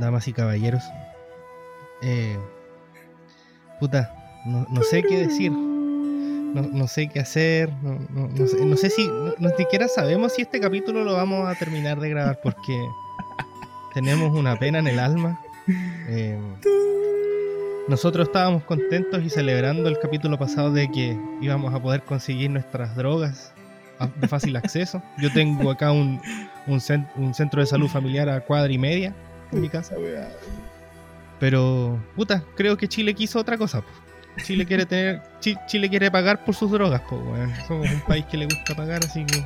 damas y caballeros. Eh, puta, no, no sé qué decir. No, no sé qué hacer. No, no- sé, sé si. No, siquiera sabemos si este capítulo lo vamos a terminar de grabar porque tenemos una pena en el alma. Eh, nosotros estábamos contentos y celebrando el capítulo pasado de que íbamos a poder conseguir nuestras drogas de fácil acceso. Yo tengo acá un, un, cen- un centro de salud familiar a cuadra y media en mi casa. Pero, puta, creo que Chile quiso otra cosa. po. Chile quiere tener, Chi- Chile quiere pagar por sus drogas, pues, weón. Somos un país que le gusta pagar, así que.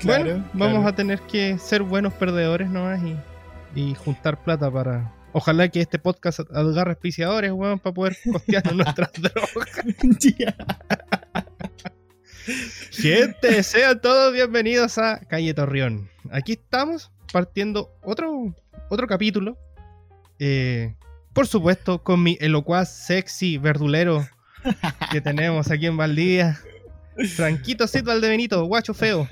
Claro, bueno, vamos claro. a tener que ser buenos perdedores nomás y, y juntar plata para. Ojalá que este podcast agarre auspiciadores, weón, para poder costear nuestras drogas. Gente, sean todos bienvenidos a Calle Torreón. Aquí estamos partiendo otro, otro capítulo. eh, por supuesto, con mi elocuaz, sexy, verdulero que tenemos aquí en Valdivia. Franquito Cid Valdebenito, guacho feo.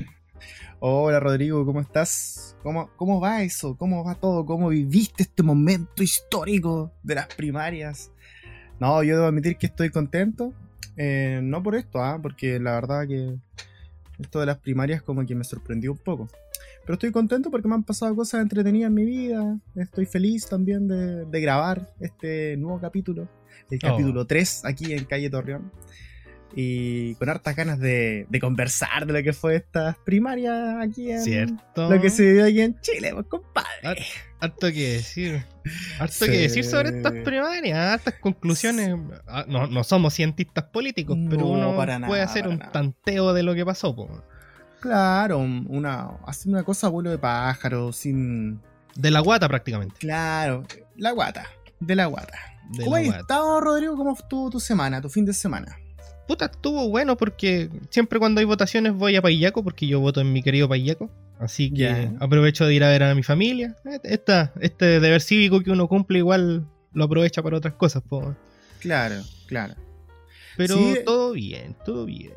Hola Rodrigo, ¿cómo estás? ¿Cómo, ¿Cómo va eso? ¿Cómo va todo? ¿Cómo viviste este momento histórico de las primarias? No, yo debo admitir que estoy contento. eh, no por esto, ah, porque la verdad que esto de las primarias como que me sorprendió un poco. Pero estoy contento porque me han pasado cosas entretenidas en mi vida. Estoy feliz también de, de grabar este nuevo capítulo, el Oh. capítulo 3 aquí en Calle Torreón. Y con hartas ganas de, de conversar de lo que fue estas primarias aquí en Cierto. lo que se vive aquí en Chile, pues compadre. Harto que decir. Harto Sí. que decir sobre estas primarias, hartas conclusiones. Ah, No, no somos cientistas políticos, pero No, uno para puede nada, hacer para un nada. tanteo de lo que pasó. po. Claro, una, haciendo una cosa vuelo de pájaro, sin. De la guata prácticamente. Claro, la guata, de la guata. De ¿Cómo la has estado, Rodrigo? ¿Cómo estuvo tu semana, tu fin de semana? Puta, estuvo bueno porque siempre cuando hay votaciones voy a Payaco porque yo voto en mi querido Payaco. Así que aprovecho de ir a ver a mi familia. Esta, este deber cívico que uno cumple igual lo aprovecha para otras cosas. po. Claro, claro. Pero Sí. todo bien, todo bien.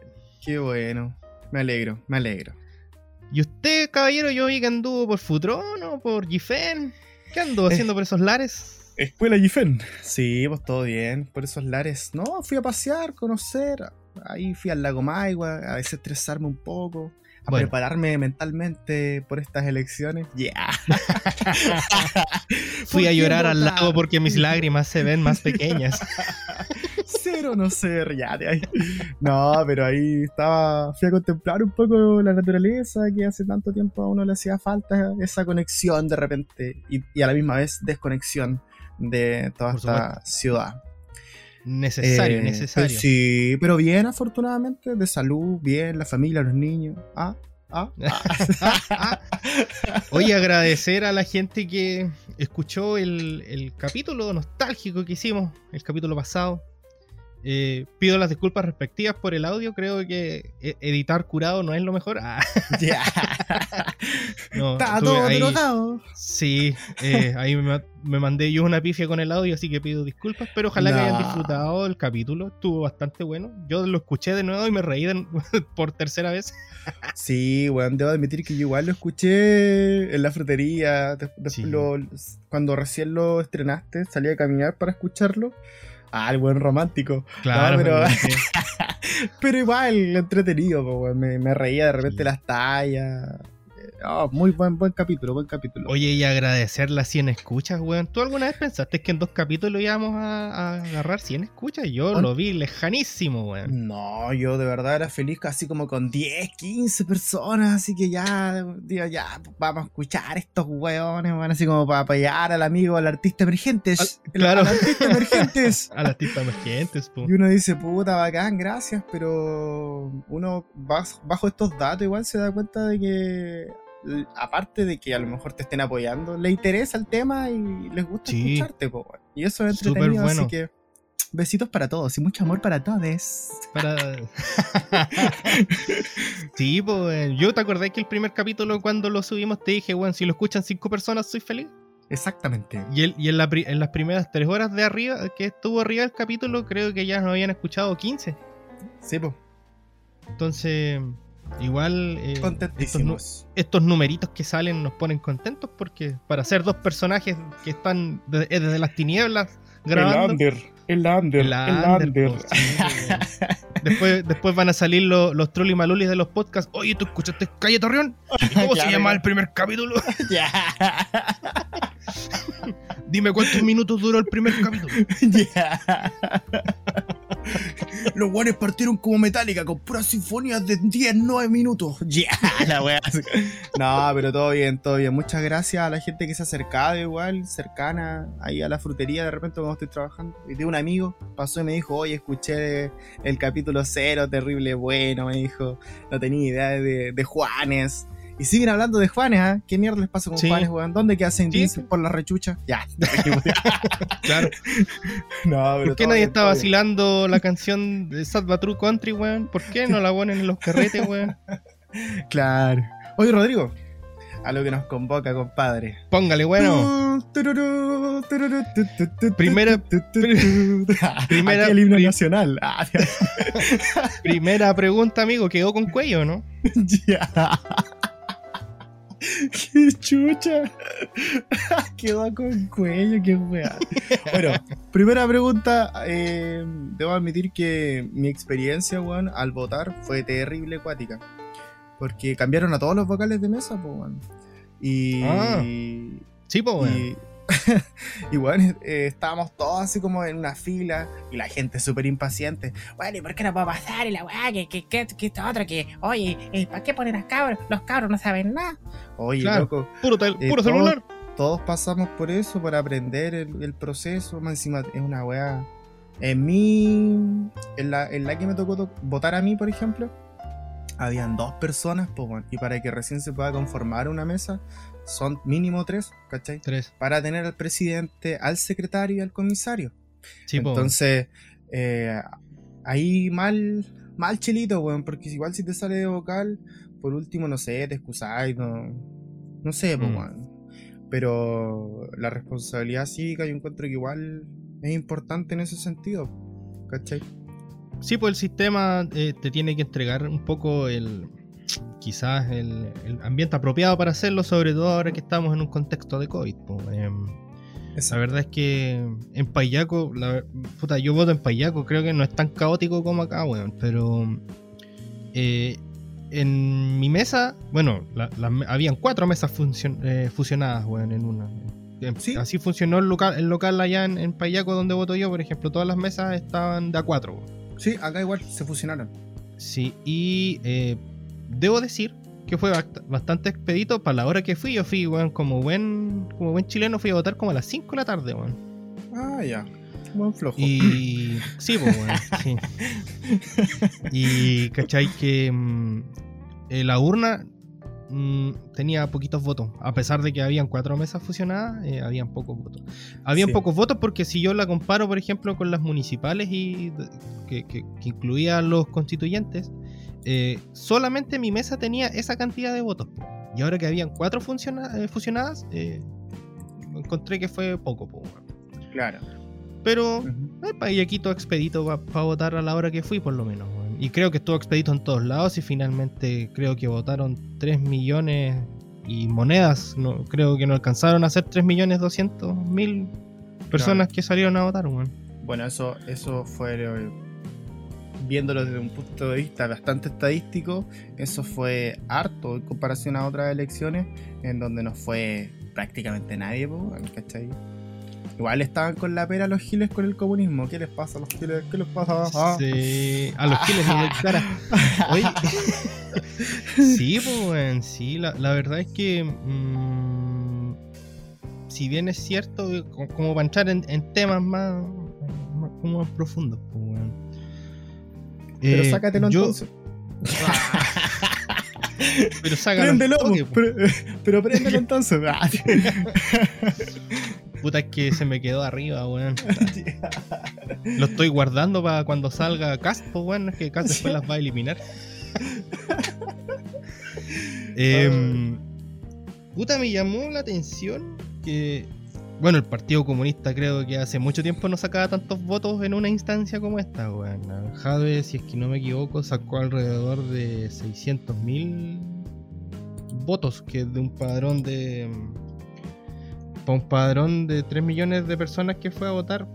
Qué bueno. Me alegro, me alegro. ¿Y usted, caballero, yo vi que anduvo por Futrón o por Gifen? ¿Qué anduvo Eh. haciendo por esos lares? Escuela Gifen. Sí, pues todo bien, por esos lares. No, fui a pasear, conocer. Ahí fui al lago Maigua, a desestresarme un poco, a Bueno. prepararme mentalmente por estas elecciones. Yeah. Fui ¿Por a llorar al lago porque mis lágrimas se ven más pequeñas. Cero no ser, ya de ahí. No, pero ahí estaba. Fui a contemplar un poco la naturaleza que hace tanto tiempo a uno le hacía falta esa conexión de repente y, y a la misma vez desconexión de toda Por esta ciudad. Necesario, Eh, necesario. pero sí, pero bien, afortunadamente, de salud, bien, la familia, los niños. Ah, ah, ah. Oye, agradecer a la gente que escuchó el, el capítulo nostálgico que hicimos, el capítulo pasado. Eh, pido las disculpas respectivas por el audio. Creo que e- editar curado no es lo mejor. Ah, Ya. no, Está todo ahí- drogado. Sí, eh, ahí me, ma- me mandé yo una pifia con el audio, así que pido disculpas. Pero ojalá que hayan disfrutado el capítulo. Estuvo bastante bueno. Yo lo escuché de nuevo y me reí de- por tercera vez. Sí, weón, debo admitir que yo igual lo escuché en la frutería. Sí. lo- cuando recién lo estrenaste, salí a caminar para escucharlo. Ah, el buen romántico. Claro, pero- dije, Pero igual, entretenido, po, weón. Me, me reía de repente Sí. las tallas. Oh, muy buen, buen capítulo, buen capítulo. Oye, y agradecer las 100 escuchas, weón. ¿Tú alguna vez pensaste que en dos capítulos íbamos a, a agarrar 100 escuchas? Yo lo vi lejanísimo, weón. No, yo de verdad era feliz casi como con 10, 15 personas, así que ya, digo, ya, vamos a escuchar estos hueones, weón, así como para apoyar al amigo, al artista emergentes. Al- claro. Al artista emergentes. A las tistas emergentes, po. Y uno dice, puta, bacán, gracias, pero uno bajo estos datos igual se da cuenta de que, aparte de que a lo mejor te estén apoyando, le interesa el tema y les gusta Sí. escucharte, po. Y eso es Súper entretenido, bueno. así que besitos para todos y mucho amor para todos. Para... sí, pues yo te acordé que el primer capítulo cuando lo subimos te dije, weón, si lo escuchan cinco personas soy feliz. Exactamente. Y, el- y en, la en las primeras tres horas de arriba, que estuvo arriba el capítulo, creo que ya nos habían escuchado 15. Sí, po. Entonces, igual eh, estos, numeritos que salen nos ponen contentos porque para ser dos personajes que están de- eh, desde las tinieblas grabando. el under, el under, po, sí, weón. después, después van a salir los, los trolli malulis de los podcasts. Oye, ¿tú escuchaste Calle Torreón? ¿Y ¿Cómo se llama ya. el primer capítulo? Ya. Dime cuántos minutos duró el primer capítulo. Los guanes partieron como metálica con puras sinfonías de 10, 9 minutos. Ya, la wea. No, pero todo bien, todo bien. Muchas gracias a la gente que se ha acercado igual, cercana ahí a la frutería de repente cuando estoy trabajando. Y de un amigo pasó y me dijo, oye, escuché el capítulo cero, terrible bueno, me dijo. No tenía idea de, de Juanes. Y siguen hablando de Juanes, ¿ah? ¿Qué mierda les pasa con Sí. Juanes, weón? ¿Dónde queda Saint Vincent por la rechucha? Ya. Claro. no, pero ¿Por qué nadie bien, está bien. vacilando la canción de Salva True Country, weón? ¿Por qué no la ponen en los carretes, weón? Claro. Oye, Rodrigo, a lo que nos convoca, compadre. Póngale, bueno. Primera- primera- el himno prim- nacional. Ah, Primera pregunta, amigo. ¿Quedó con cuello, no? ya. Qué chucha. Quedó con cuello, qué weá. Bueno, primera pregunta. eh, debo admitir que mi experiencia, weón, al votar fue terrible acuática. Porque cambiaron a todos los vocales de mesa, pues, weón. Y. Ah. Sí, pues, weón. Y, bueno, eh, estábamos todos así como en una fila y la gente súper impaciente. Bueno, ¿y por qué no puedo pasar? Y la weá, que, que, que, que esto otro, que, oye, eh, ¿para qué poner a cabros? Los cabros no saben nada. Oye, Claro. loco, Puro, tel- eh, puro celular. todos pasamos por eso, por aprender el, el proceso. Más encima es una weá. En mí, en la, en la que me tocó to- votar a mí, por ejemplo, habían dos personas, pues, bueno, y para que recién se pueda conformar una mesa, son mínimo tres, ¿cachai? Tres. para tener al presidente, al secretario y al comisario. Sí, pues. Entonces, eh, ahí mal, mal chilito, weón, porque igual si te sale de vocal, por último, no sé, te excusáis, no, no sé, Mm. weón. Pero la responsabilidad cívica yo encuentro que igual es importante en ese sentido, ¿cachai? Sí, pues el sistema eh, te tiene que entregar un poco el. Quizás el, el ambiente apropiado para hacerlo, sobre todo ahora que estamos en un contexto de COVID. pues, em. La verdad es que en Payaco, la, puta, yo voto en Payaco, creo que no es tan caótico como acá, weón, pero eh, en mi mesa, bueno, la- habían cuatro mesas funcion- eh, fusionadas, weón, en una. En- Sí. Así funcionó el local, el local allá en, en Payaco donde voto yo, por ejemplo, todas las mesas estaban de a cuatro, weón. Sí, acá igual se fusionaron. Sí, y eh, debo decir que fue bast- bastante expedito para la hora que fui. Yo fui, weón, como buen, como buen chileno, fui a votar como a las 5 de la tarde, weón. Ah, ya. Buen flojo. Y. Sí, pues, weón, sí. Y, ¿cachai? Que mm, eh, la urna mm, tenía poquitos votos. A pesar de que habían cuatro mesas fusionadas, eh, habían pocos votos. Habían Sí. pocos votos porque si yo la comparo, por ejemplo, con las municipales y que, que, que incluía a los constituyentes, eh, solamente mi mesa tenía esa cantidad de votos. po. Y ahora que habían cuatro eh, fusionadas, eh, encontré que fue poco. po. Claro. Pero eh, pa- y aquí todo expedito para votar a la hora que fui, por lo menos. Y creo que estuvo expedito en todos lados y finalmente creo que votaron 3 millones y monedas. No, creo que no alcanzaron a ser 3 millones 200 mil personas que salieron a votar. weón. Bueno, eso, eso fue, viéndolo desde un punto de vista bastante estadístico, eso fue harto en comparación a otras elecciones en donde no fue prácticamente nadie, ¿cachai? Igual estaban con la pera los giles con el comunismo. ¿Qué les pasa a los giles? ¿Qué les pasa? Ah. Sí, a los giles de cara. Oye, sí, pues, weón, sí, la, la verdad es que. mm, si bien es cierto, eh, co- como para entrar en, en temas más, más, como más profundos, pues, weón. Pero Eh, sácatelo yo- entonces. Pero sácalo. al Préndelo, toque, po, po. pero, pero préndelo entonces. Ah, Puta, es que se me quedó arriba, weón. Lo estoy guardando para cuando salga Cast, pues, weón. Es que Cast después las va a eliminar. Em, puta, me llamó la atención que bueno, el Partido Comunista creo que hace mucho tiempo no sacaba tantos votos en una instancia como esta, weón. Jade, si es que no me equivoco, sacó alrededor de 600.000 votos, que es de un padrón de. Para un padrón de 3 millones de personas que fue a votar,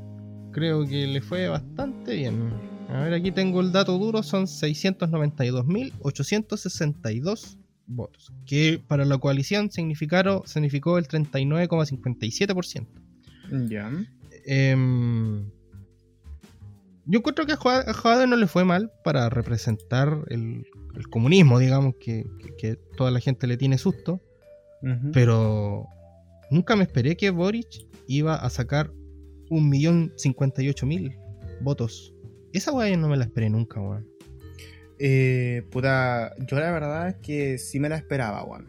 creo que le fue bastante bien. A ver, aquí tengo el dato duro, son 692.862 votos, que para la coalición significaron, significó el 39,57%. Ya. Em, yo encuentro que a Jade no le fue mal para representar el, comunismo, digamos, que, toda la gente le tiene susto, pero nunca me esperé que Boric iba a sacar un millón cincuenta y ocho mil votos. Esa weá no me la esperé nunca, weón. Eh, puta, yo la verdad es que sí me la esperaba, weón.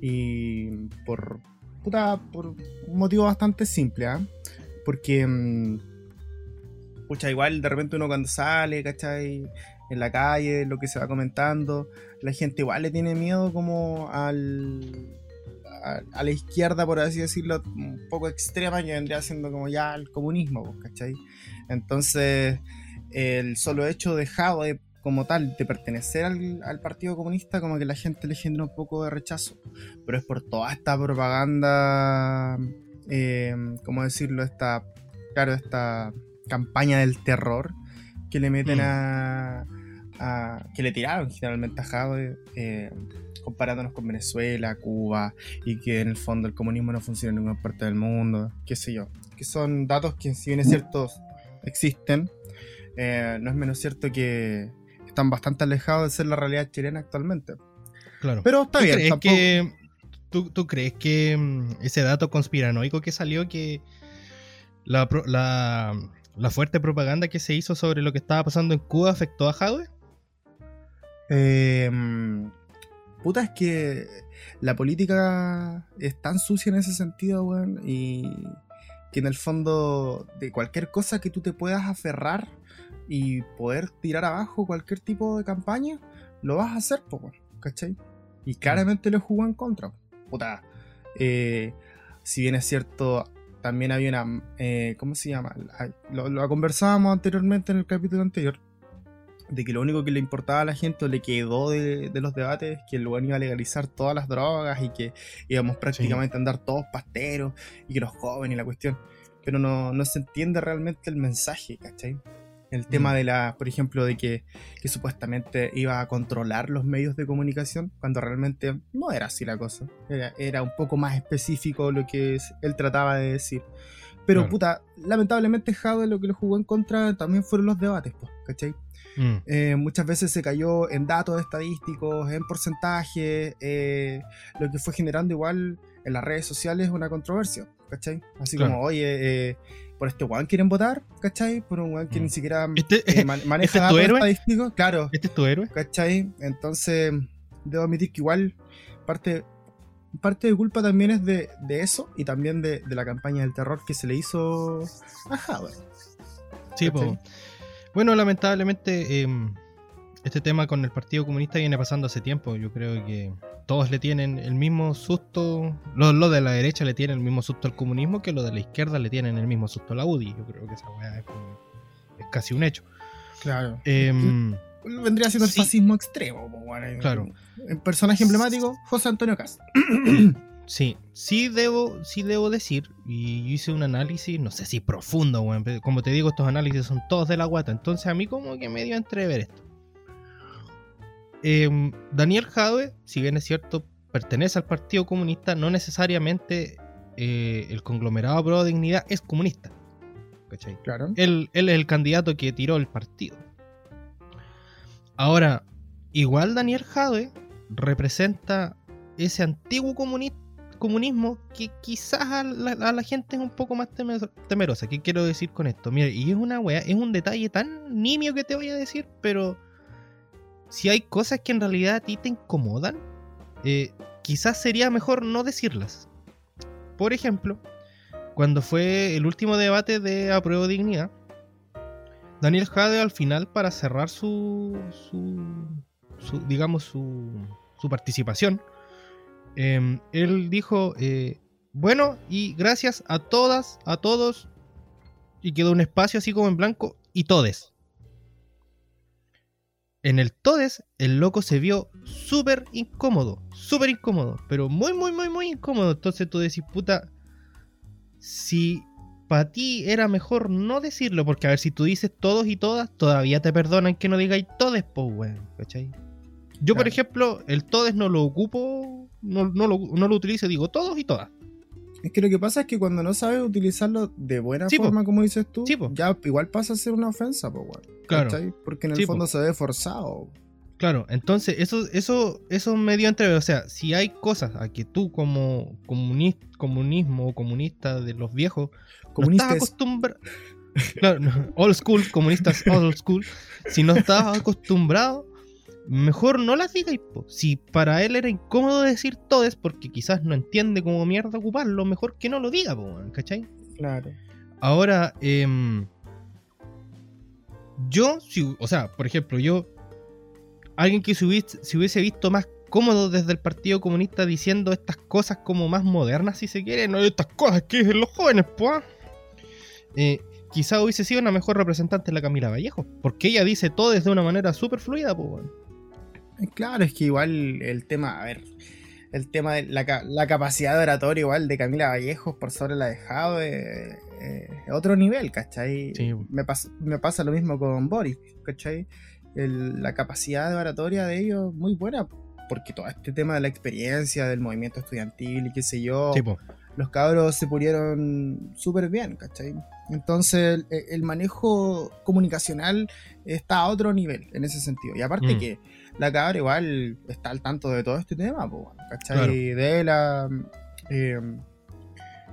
Y por, puta, por un motivo bastante simple, ¿ah? Porque, mm, pucha, igual de repente uno cuando sale, ¿cachai? En la calle, lo que se va comentando, la gente igual le tiene miedo como al, a, la izquierda, por así decirlo, un poco extrema, que vendría siendo como ya el comunismo, ¿cachai? Entonces, el solo hecho de como tal de pertenecer al, Partido Comunista, como que la gente le genera un poco de rechazo. Pero es por toda esta propaganda, eh, ¿cómo decirlo? Esta, claro, esta campaña del terror que le meten mm. a, que le tiraron generalmente a Jade, eh, comparándonos con Venezuela, Cuba, y que en el fondo el comunismo no funciona en ninguna parte del mundo, qué sé yo. Que son datos que, si bien es cierto, existen, eh, no es menos cierto que están bastante alejados de ser la realidad chilena actualmente. Claro. Pero está bien. que, ¿tú, crees que mm, ese dato conspiranoico que salió, que la, la, fuerte propaganda que se hizo sobre lo que estaba pasando en Cuba afectó a Jadwe? Eh, puta, es que la política es tan sucia en ese sentido, weón, y que en el fondo de cualquier cosa que tú te puedas aferrar y poder tirar abajo cualquier tipo de campaña, lo vas a hacer, pues, ¿cachai? Y claramente lo jugó en contra. Puta, eh, si bien es cierto, también había una. Eh, ¿Cómo se llama? Lo, conversábamos anteriormente en el capítulo anterior. De que lo único que le importaba a la gente le quedó de, los debates que el lugar iba a legalizar todas las drogas y que íbamos prácticamente a andar todos pasteros y que los jóvenes y la cuestión. Pero no, no se entiende realmente el mensaje, ¿cachai? El tema mm. de la, por ejemplo, de que, supuestamente iba a controlar los medios de comunicación, cuando realmente no era así la cosa. Era, un poco más específico lo que él trataba de decir. Pero puta, lamentablemente Jade lo que lo jugó en contra también fueron los debates, pues, ¿cachai? Mm. Eh, muchas veces se cayó en datos estadísticos, en porcentajes, eh, lo que fue generando igual en las redes sociales una controversia, ¿cachai? Así como, oye, eh, por este weón quieren votar, ¿cachai? Por un weón que ni mm. siquiera este, eh, maneja ¿este datos estadísticos, claro. ¿Este es tu héroe? ¿cachai? Entonces, debo admitir que igual parte, parte de culpa también es de, eso y también de, la campaña del terror que se le hizo a Javier. Sí, pues. Bueno, lamentablemente, em, este tema con el Partido Comunista viene pasando hace tiempo. Yo creo que todos le tienen el mismo susto, los, de la derecha le tienen el mismo susto al comunismo que los de la izquierda le tienen el mismo susto a la UDI. Yo creo que esa weá es, casi un hecho. Claro. Em, vendría siendo el fascismo extremo. claro. El personaje emblemático, José Antonio Castro. sí, sí debo, sí debo decir, y yo hice un análisis, no sé si profundo, como te digo, estos análisis son todos de la guata, entonces a mí como que me dio entrever esto. Em, Daniel Jadwe, si bien es cierto, pertenece al Partido Comunista, no necesariamente eh, el conglomerado Pro Dignidad es comunista. ¿cachai? Claro. Él, es el candidato que tiró el partido. Ahora, igual Daniel Jadwe representa ese antiguo comunismo que quizás a la, gente es un poco más temerosa. ¿Qué quiero decir con esto? Mira, y es una wea, es un detalle tan nimio que te voy a decir, pero si hay cosas que en realidad a ti te incomodan, eh, quizás sería mejor no decirlas. Por ejemplo, cuando fue el último debate de apruebo dignidad, Daniel Jade al final para cerrar su, su, digamos su, participación, em, él dijo, eh, bueno, y gracias a todas, a todos, y quedó un espacio así como en blanco, y todes. En el todes, el loco se vio súper incómodo, súper incómodo, pero muy, muy, muy, muy incómodo. Entonces tú decís, puta, si para ti era mejor no decirlo, porque a ver, si tú dices todos y todas, todavía te perdonan que no digáis todes, pues, weón, ¿cachai? Yo, por ejemplo, el todes no lo ocupo, no, no lo, no lo utilizo, digo todos y todas. Es que lo que pasa es que cuando no sabes utilizarlo de buena Sí, po. forma, como dices tú, Sí, po. ya igual pasa a ser una ofensa, pues, weón. Claro. Porque en el Sí, po. fondo se ve forzado. Claro, entonces eso, eso, eso me dio entre, o sea, si hay cosas a que tú como comunis- comunismo o comunista de los viejos no estás acostumbrado, claro, no, old school, comunistas old school, si no estabas acostumbrado, mejor no las digas. po. Si para él era incómodo decir todes porque quizás no entiende cómo mierda ocuparlo, mejor que no lo diga, po, ¿cachai? Claro. Ahora, em, yo, si- o sea, por ejemplo, yo, alguien que se hubiese, se hubiese visto más cómodo desde el Partido Comunista diciendo estas cosas como más modernas, si se quiere, no estas cosas que dicen los jóvenes, pues, eh, quizá hubiese sido una mejor representante la Camila Vallejo, porque ella dice todo de una manera súper fluida, pues. Eh, Claro, es que igual el tema, a ver, el tema de la, ca- la capacidad de oratoria igual de Camila Vallejos por sobre la de Jave eh, otro nivel, ¿cachai? Sí. Me, pas- me pasa lo mismo con Boris, ¿cachai? El- la capacidad de oratoria de ellos muy buena, porque todo este tema de la experiencia del movimiento estudiantil y qué sé yo, Sí, los cabros se pudieron súper bien, ¿cachai? Entonces el, el manejo comunicacional está a otro nivel en ese sentido. Y aparte Mm. que la cabra igual está al tanto de todo este tema, po, bueno, ¿cachai? Claro. De la... eh,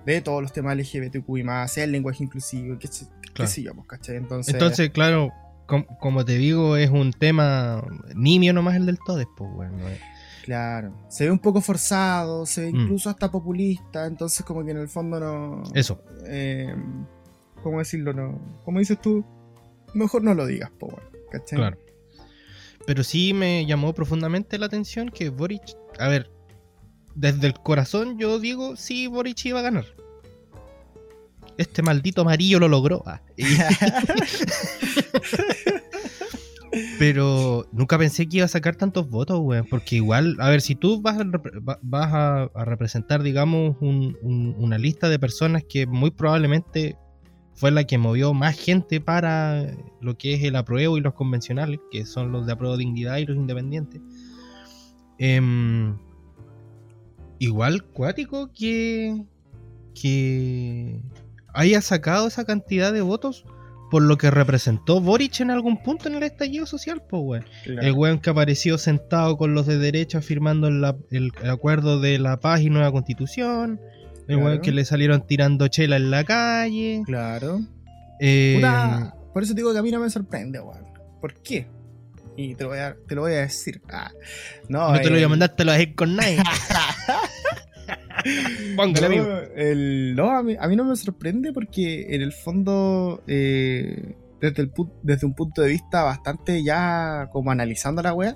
de todos los temas LGBTQI más, el lenguaje inclusivo, qué, qué Claro. sé yo, pues, ¿cachai? Entonces, Entonces, claro, com- como te digo, es un tema nimio nomás el del todes, pues, weón. no es- claro, se ve un poco forzado, se ve Mm. incluso hasta populista, entonces como que en el fondo no... Eso. eh, ¿cómo decirlo? No, como dices tú, mejor no lo digas, po, ¿cachai? Claro. Pero sí me llamó profundamente la atención que Boric, a ver, desde el corazón yo digo, sí, Boric iba a ganar. Este maldito amarillo lo logró. ah. Pero nunca pensé que iba a sacar tantos votos, weón. Porque igual, a ver, si tú vas a, vas a, a representar, digamos, un- un- una lista de personas que muy probablemente fue la que movió más gente para lo que es el apruebo y los convencionales, que son los de apruebo dignidad y los independientes. Em, igual cuático que, que haya sacado esa cantidad de votos por lo que representó Boric en algún punto en el estallido social, pues, weón. Claro. El weón que apareció sentado con los de derecha firmando el acuerdo de la paz y nueva constitución. El Claro. weón que le salieron tirando chela en la calle. Claro. Eh, Puta, por eso te digo que a mí no me sorprende, weón. ¿Por qué? Y te lo voy a, te lo voy a decir. Ah, no, no te lo voy a mandar, te lo decir con nadie. Póngale, No, amigo. el- no, a, mí, a mí no me sorprende porque en el fondo, eh, desde, el, desde un punto de vista bastante ya como analizando la wea,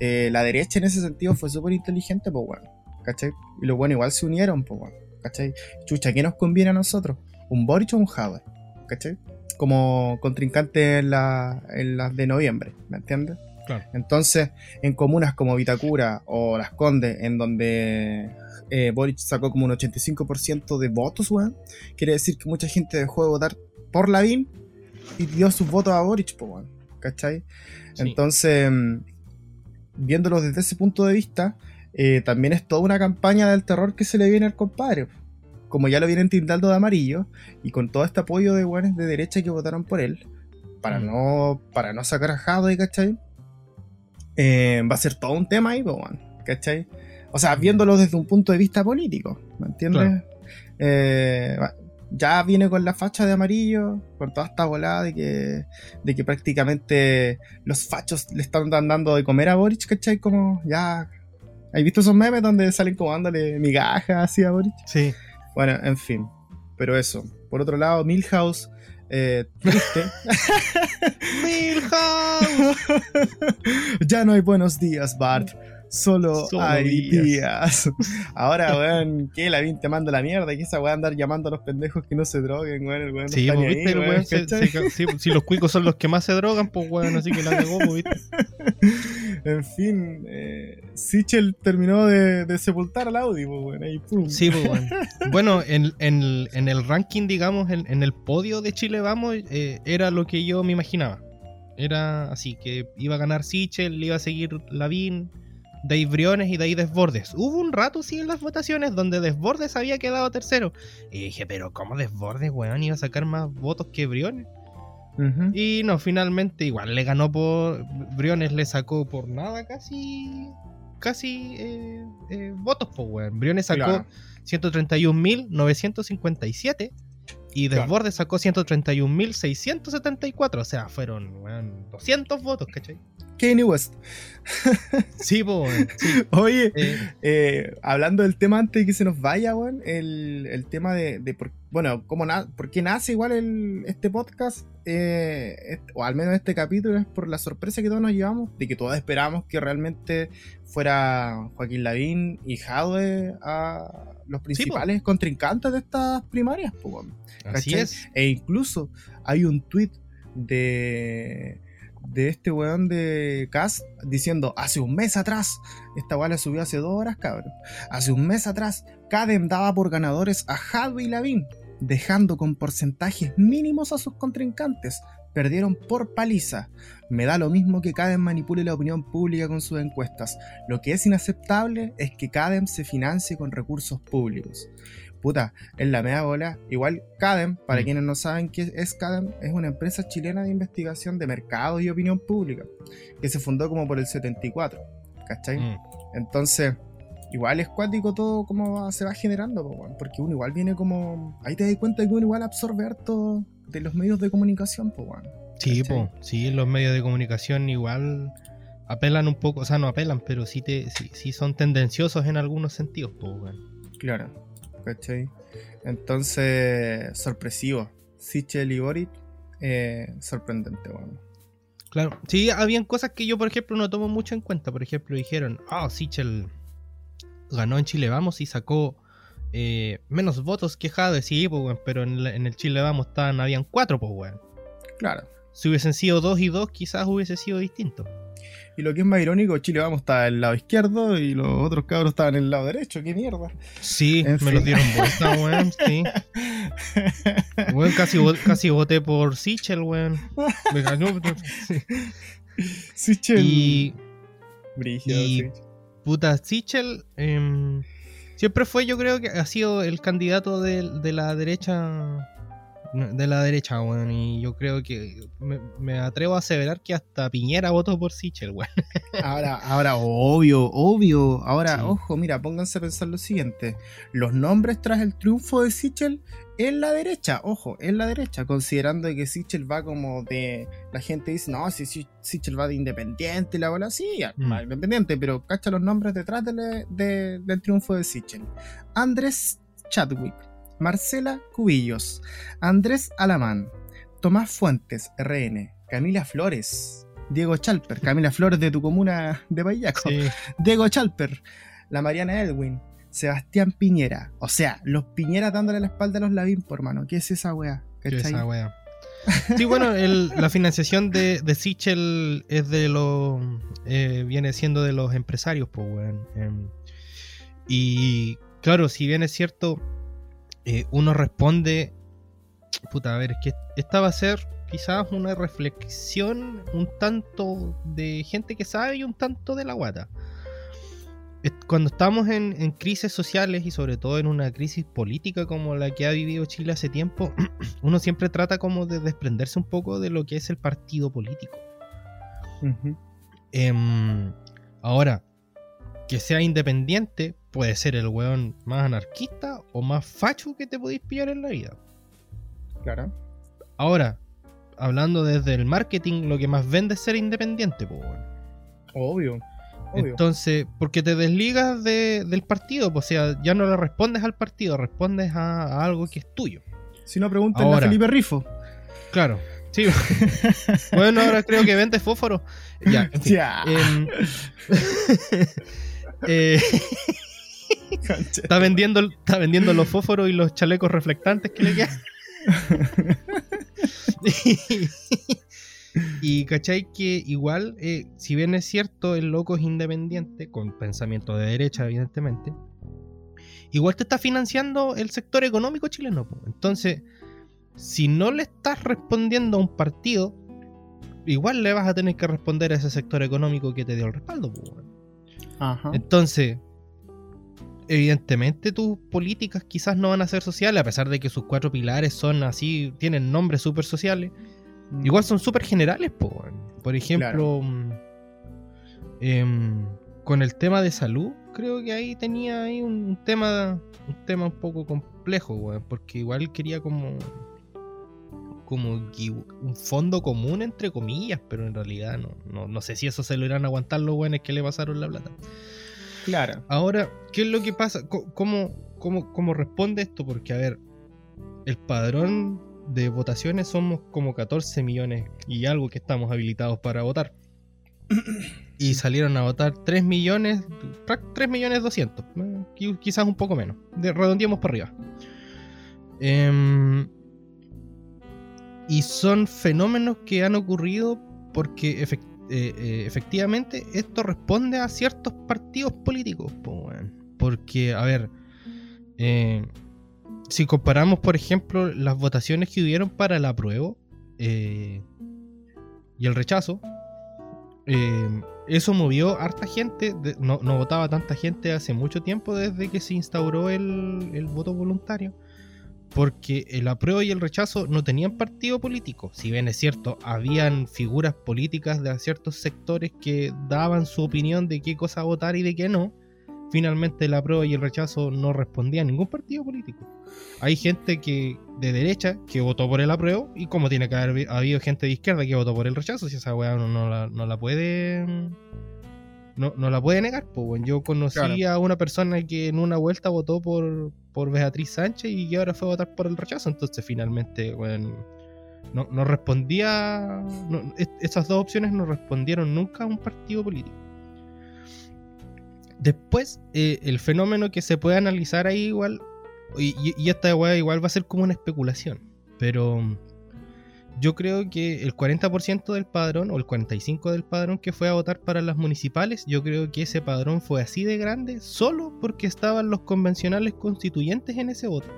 eh, la derecha en ese sentido fue súper inteligente, pues bueno, ¿cachai? Y los buenos igual se unieron, pues bueno, ¿cachai? Chucha, ¿qué nos conviene a nosotros? ¿Un Boric o un Haber? ¿cachai? Como contrincante en, la- en las de noviembre, ¿me entiendes? Claro. Entonces, en comunas como Vitacura o Las Condes, en donde eh, Boric sacó como un 85% de votos, weón, quiere decir que mucha gente dejó de votar por Lavín y dio sus votos a Boric, weón, ¿cachai? Sí. Entonces, mm, viéndolo desde ese punto de vista, eh, también es toda una campaña del terror que se le viene al compadre. Como ya lo vienen tildando de amarillo, y con todo este apoyo de weones de derecha que votaron por él, para, Mm. no, para no sacar a Jadwe, ¿cachai? Eh, va a ser todo un tema ahí, ¿cachai? O sea, viéndolo desde un punto de vista político, ¿me entiendes? Claro. Eh, ya viene con la facha de amarillo, con toda esta volada de que, de que prácticamente los fachos le están dan- dando de comer a Boric, ¿cachai? Como ya... ¿Has visto esos memes donde salen como dándole migajas así a Boric? Sí. Bueno, en fin. Pero eso. Por otro lado, Milhouse, eh, triste. Milhouse. ya no hay buenos días, Bart. Solo, Solo hay días. días. Ahora, weón, que la te manda la mierda, que esa weá andar llamando a los pendejos que no se droguen, weón, el weón no está pues, viste, ahí, el weón, weón si los cuicos son los que más se drogan, pues weón, así que la cagó, pues, viste. en fin, eh, Sichel terminó de, de sepultar al Audi, pues, weón, ahí pum. Sí, pues bueno. Bueno, en, en el- en el ranking, digamos, en, en el podio de Chile Vamos, eh, era lo que yo me imaginaba. Era así, que iba a ganar Sichel, le iba a seguir Lavín, Dave Briones y de ahí Desbordes. Hubo un rato, sí, en las votaciones donde Desbordes había quedado tercero. Y dije, pero ¿cómo Desbordes, weón? Iba a sacar más votos que Briones. Y no, finalmente igual le ganó por. Briones le sacó por nada casi. Casi eh, eh, votos, pues, weón. Briones sacó Claro. 131.957 y Claro. Desbordes sacó 131.674. O sea, fueron weón, 200 votos, ¿cachai? Kanye West. Sí, weón, sí. Oye, Eh, eh, hablando del tema antes de que se nos vaya, weón, el, el tema de, de por, bueno, cómo na- por qué nace igual el, este podcast, eh, o al menos este capítulo, es por la sorpresa que todos nos llevamos, de que todos esperamos que realmente fuera Joaquín Lavín y Jadwe a los principales contrincantes de estas primarias, weón. así es. E incluso hay un tweet de, de este weón de Cast diciendo, hace un mes atrás, esta weá subió hace dos horas, cabrón. Hace un mes atrás, Cadem daba por ganadores a Jadwe y Lavín, dejando con porcentajes mínimos a sus contrincantes. Perdieron por paliza. Me da lo mismo que Cadem manipule la opinión pública con sus encuestas. Lo que es inaceptable es que Cadem se financie con recursos públicos. Puta, en la media bola. Igual Cadem, para Mm. quienes no saben qué es Cadem, es una empresa chilena de investigación de mercado y opinión pública, que se fundó como por el 74, ¿cachai? Mm. Entonces, igual es cuático todo como se va generando, porque uno igual viene como... Ahí te das cuenta que uno igual absorbe harto de los medios de comunicación, pues. Sí, sí, los medios de comunicación igual apelan un poco, o sea, no apelan, pero sí, te, sí, sí son tendenciosos en algunos sentidos, weón. Claro, ¿cachai? Entonces, sorpresivo. Sichel y Boric, eh, sorprendente, weón. Claro, sí, habían cosas que yo, por ejemplo, no tomo mucho en cuenta. Por ejemplo, dijeron, ah, Sichel ganó en Chile Vamos y sacó eh, menos votos que Jade, sí, pues, pero en, la- en el Chile Vamos estaban, habían cuatro, pues, weón. Claro. Si hubiesen sido dos y dos, quizás hubiese sido distinto. Y lo que es más irónico, Chile Vamos está del lado izquierdo y los otros cabros estaban en el lado derecho. ¡Qué mierda! Sí, En me fin. los dieron vuelta, weón, sí. Weón, casi, casi voté por Sichel, weón. Me ganó. sí. Sichel. Y, Brígido, y- sí. puta, Sichel em, siempre fue, yo creo que ha sido el candidato de, de la derecha. De la derecha, weón. Y yo creo que me, me atrevo a aseverar que hasta Piñera votó por Sichel, weón. Ahora, ahora, obvio, obvio. Ahora, Sí. ojo, mira, pónganse a pensar lo siguiente. Los nombres tras el triunfo de Sichel en la derecha, ojo, en la derecha, considerando que Sichel va como de. La gente dice, no, si Si- Sichel va de independiente y la bola, sí, Mm. va de independiente, pero cacha los nombres detrás del- de- del triunfo de Sichel. Andrés Chadwick, Marcela Cubillos, Andrés Alamán, Tomás Fuentes, RN, Camila Flores, Diego Chalper, Camila Flores de tu comuna de Payaco, Sí. Diego Chalper, la Mariana Edwin, Sebastián Piñera. O sea, los Piñera dándole la espalda a los Lavín, por mano. ¿Qué es esa weá? Yo ¿Cachai? esa wea. Sí, bueno, el- la financiación de, de Sichel es de los. eh, viene siendo de los empresarios, pues, weón. Em, y claro, si bien es cierto, eh, uno responde. Puta, a ver, es que esta va a ser quizás una reflexión un tanto de gente que sabe y un tanto de la guata. Cuando estamos en, en crisis sociales y sobre todo en una crisis política como la que ha vivido Chile hace tiempo, uno siempre trata como de desprenderse un poco de lo que es el partido político. Em, ahora, que sea independiente puede ser el weón más anarquista o más facho que te podéis pillar en la vida. Claro. Ahora, hablando desde el marketing, lo que más vende es ser independiente, weón. Obvio. Obvio. Entonces, porque te desligas de- del partido, pues, o sea, ya no le respondes al partido, respondes a, a algo que es tuyo. si no, ahora. a Felipe Rifo. Claro, Sí. bueno, ahora creo que vende fósforo. Ya. en fin. Ya. Em, eh. Está, vendiendo, está vendiendo los fósforos y los chalecos reflectantes que le quedan. y cachai que igual, eh, si bien es cierto, el loco es independiente, con pensamiento de derecha, evidentemente, igual te está financiando el sector económico chileno. po. Entonces, si no le estás respondiendo a un partido, igual le vas a tener que responder a ese sector económico que te dio el respaldo. po, weón. Ajá. Entonces, evidentemente tus políticas quizás no van a ser sociales, a pesar de que sus cuatro pilares son así, tienen nombres súper sociales. Igual son súper generales, po. Por ejemplo, mm, em, con el tema de salud, creo que ahí tenía ahí un, tema un tema un poco complejo, weón, porque igual quería como como un fondo común entre comillas, pero en realidad no, no, no sé si eso se lo irán a aguantar los weones que le pasaron la plata. Claro. Ahora, ¿qué es lo que pasa? ¿Cómo, cómo, cómo responde esto? Porque, a ver, el padrón de votaciones somos como 14 millones y algo que estamos habilitados para votar. Y salieron a votar 3 millones, prac- 3 millones 200, eh, qui- quizás un poco menos. De, redondeemos para arriba. Em, y son fenómenos que han ocurrido porque efec- eh, eh, efectivamente esto responde a ciertos partidos políticos. Porque, a ver, eh, si comparamos, por ejemplo, las votaciones que hubieron para el apruebo y el rechazo, eso movió harta gente. no, no votaba tanta gente hace mucho tiempo desde que se instauró el, el voto voluntario. Porque el apruebo y el rechazo no tenían partido político. Si bien es cierto, habían figuras políticas de ciertos sectores que daban su opinión de qué cosa votar y de qué no. Finalmente el apruebo y el rechazo no respondían a ningún partido político. Hay gente que de derecha que votó por el apruebo y como tiene que haber habido gente de izquierda que votó por el rechazo, si esa weá no la, no la puede no, no la puede negar. Pues, weón. yo conocí Claro. a una persona que en una vuelta votó por, por Beatriz Sánchez y que ahora fue a votar por el rechazo. Entonces, finalmente, weón, no, respondía. no- es- esas dos opciones no respondieron nunca a un partido político. Después, eh, el fenómeno que se puede analizar ahí igual, y, y- esta igual va a ser como una especulación, pero yo creo que el 40% del padrón, o el 45% del padrón que fue a votar para las municipales, yo creo que ese padrón fue así de grande solo porque estaban los convencionales constituyentes en ese voto.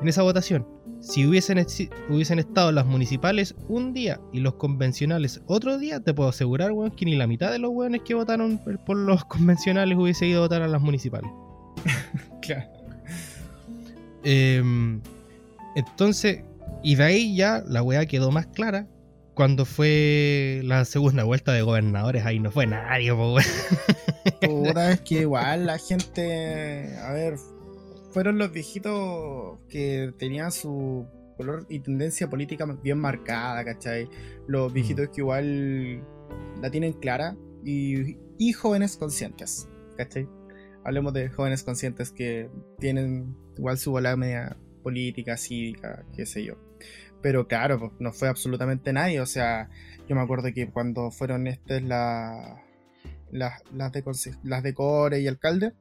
En esa votación. Si hubiesen, hubiesen estado las municipales un día y los convencionales otro día, te puedo asegurar, weón, que ni la mitad de los weones que votaron por- por los convencionales hubiese ido a votar a las municipales. Claro. Em, entonces, y de ahí ya la weá quedó más clara. Cuando fue la segunda vuelta de gobernadores, ahí no fue nadie, po, weón. Puta, es que igual la gente. A ver, fueron los viejitos que tenían su color y tendencia política bien marcada, ¿cachai? Los viejitos que igual la tienen clara y, y jóvenes conscientes, ¿cachai? Hablemos de jóvenes conscientes que tienen igual su bola media política, cívica, qué sé yo. Pero claro, pues, no fue absolutamente nadie. O sea, yo me acuerdo que cuando fueron estas la- las, las, de, las de core y alcalde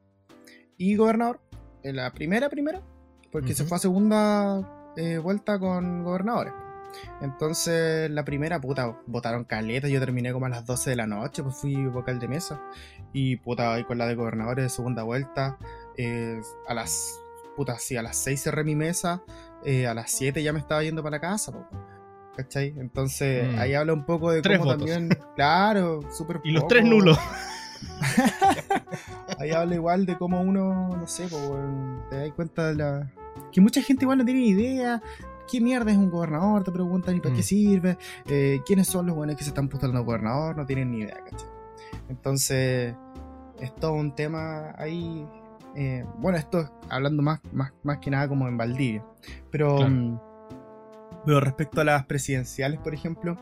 y gobernador, en la primera, primera, porque se fue a segunda eh, vuelta con gobernadores. Entonces, la primera, puta, votaron caleta. Yo terminé como a las 12 de la noche, pues fui vocal de mesa. Y puta, ahí con la de gobernadores de segunda vuelta, eh, a las, puta, sí, a las 6 cerré mi mesa, eh, a las 7 ya me estaba yendo para la casa, po, ¿cachai? Entonces, Mm. ahí habla un poco de Tres cómo votos. también, claro, súper Y los tres nulos. Ahí habla igual de cómo uno, no sé, po, te das cuenta de la. Que mucha gente igual no tiene ni idea. ¿Qué mierda es un gobernador? Te preguntan, ¿y para Mm. qué sirve? Eh, ¿Quiénes son los buenos que se están postulando a gobernador? No tienen ni idea, ¿cachai? Entonces, es todo un tema ahí. Eh, bueno, esto es hablando más, más, más que nada como en Valdivia. Pero, Claro. mm, pero respecto a las presidenciales, por ejemplo,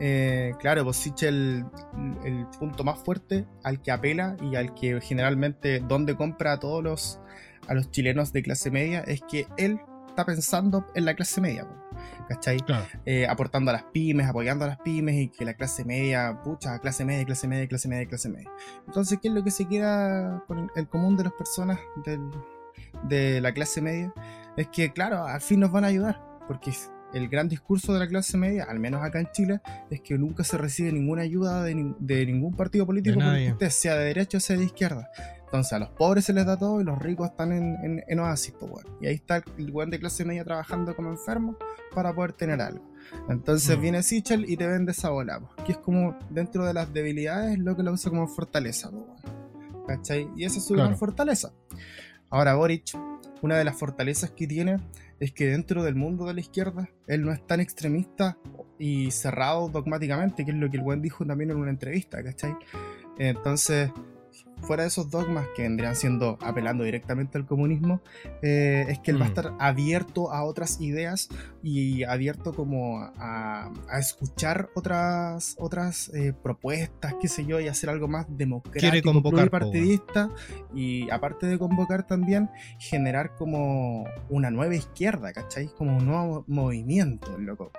eh, claro, pues Sichel el, el punto más fuerte al que apela y al que generalmente donde compra a todos los a los chilenos de clase media es que él está pensando en la clase media. po. ¿Cachai? Claro. Eh, aportando a las pymes, apoyando a las pymes y que la clase media, pucha, clase media, clase media, clase media, clase media. Entonces, ¿qué es lo que se queda con el, el común de las personas del- de la clase media? Es que, claro, al fin nos van a ayudar, porque el gran discurso de la clase media, al menos acá en Chile, es que nunca se recibe ninguna ayuda de, nin- de ningún partido político, De sea de derecha o sea de izquierda. Entonces a los pobres se les da todo y los ricos están en, en, en oasis, pues. Y ahí está el weón de clase media trabajando como enfermo para poder tener algo. Entonces Mm. viene Sichel y te vende esa bola, pues, que es como dentro de las debilidades lo que lo usa como fortaleza, pues. ¿Cachai? Y esa es su Claro. gran fortaleza. Ahora Boric, una de las fortalezas que tiene es que dentro del mundo de la izquierda, él no es tan extremista y cerrado dogmáticamente, que es lo que el buen dijo también en una entrevista, ¿cachai? Entonces, fuera de esos dogmas que vendrían siendo apelando directamente al comunismo, eh, es que él va a Mm. estar abierto a otras ideas y abierto como a, a escuchar otras, otras eh, propuestas, qué sé yo, y hacer algo más democrático, pluripartidista, y aparte de convocar también, generar como una nueva izquierda, ¿cachai? Como un nuevo movimiento, loco.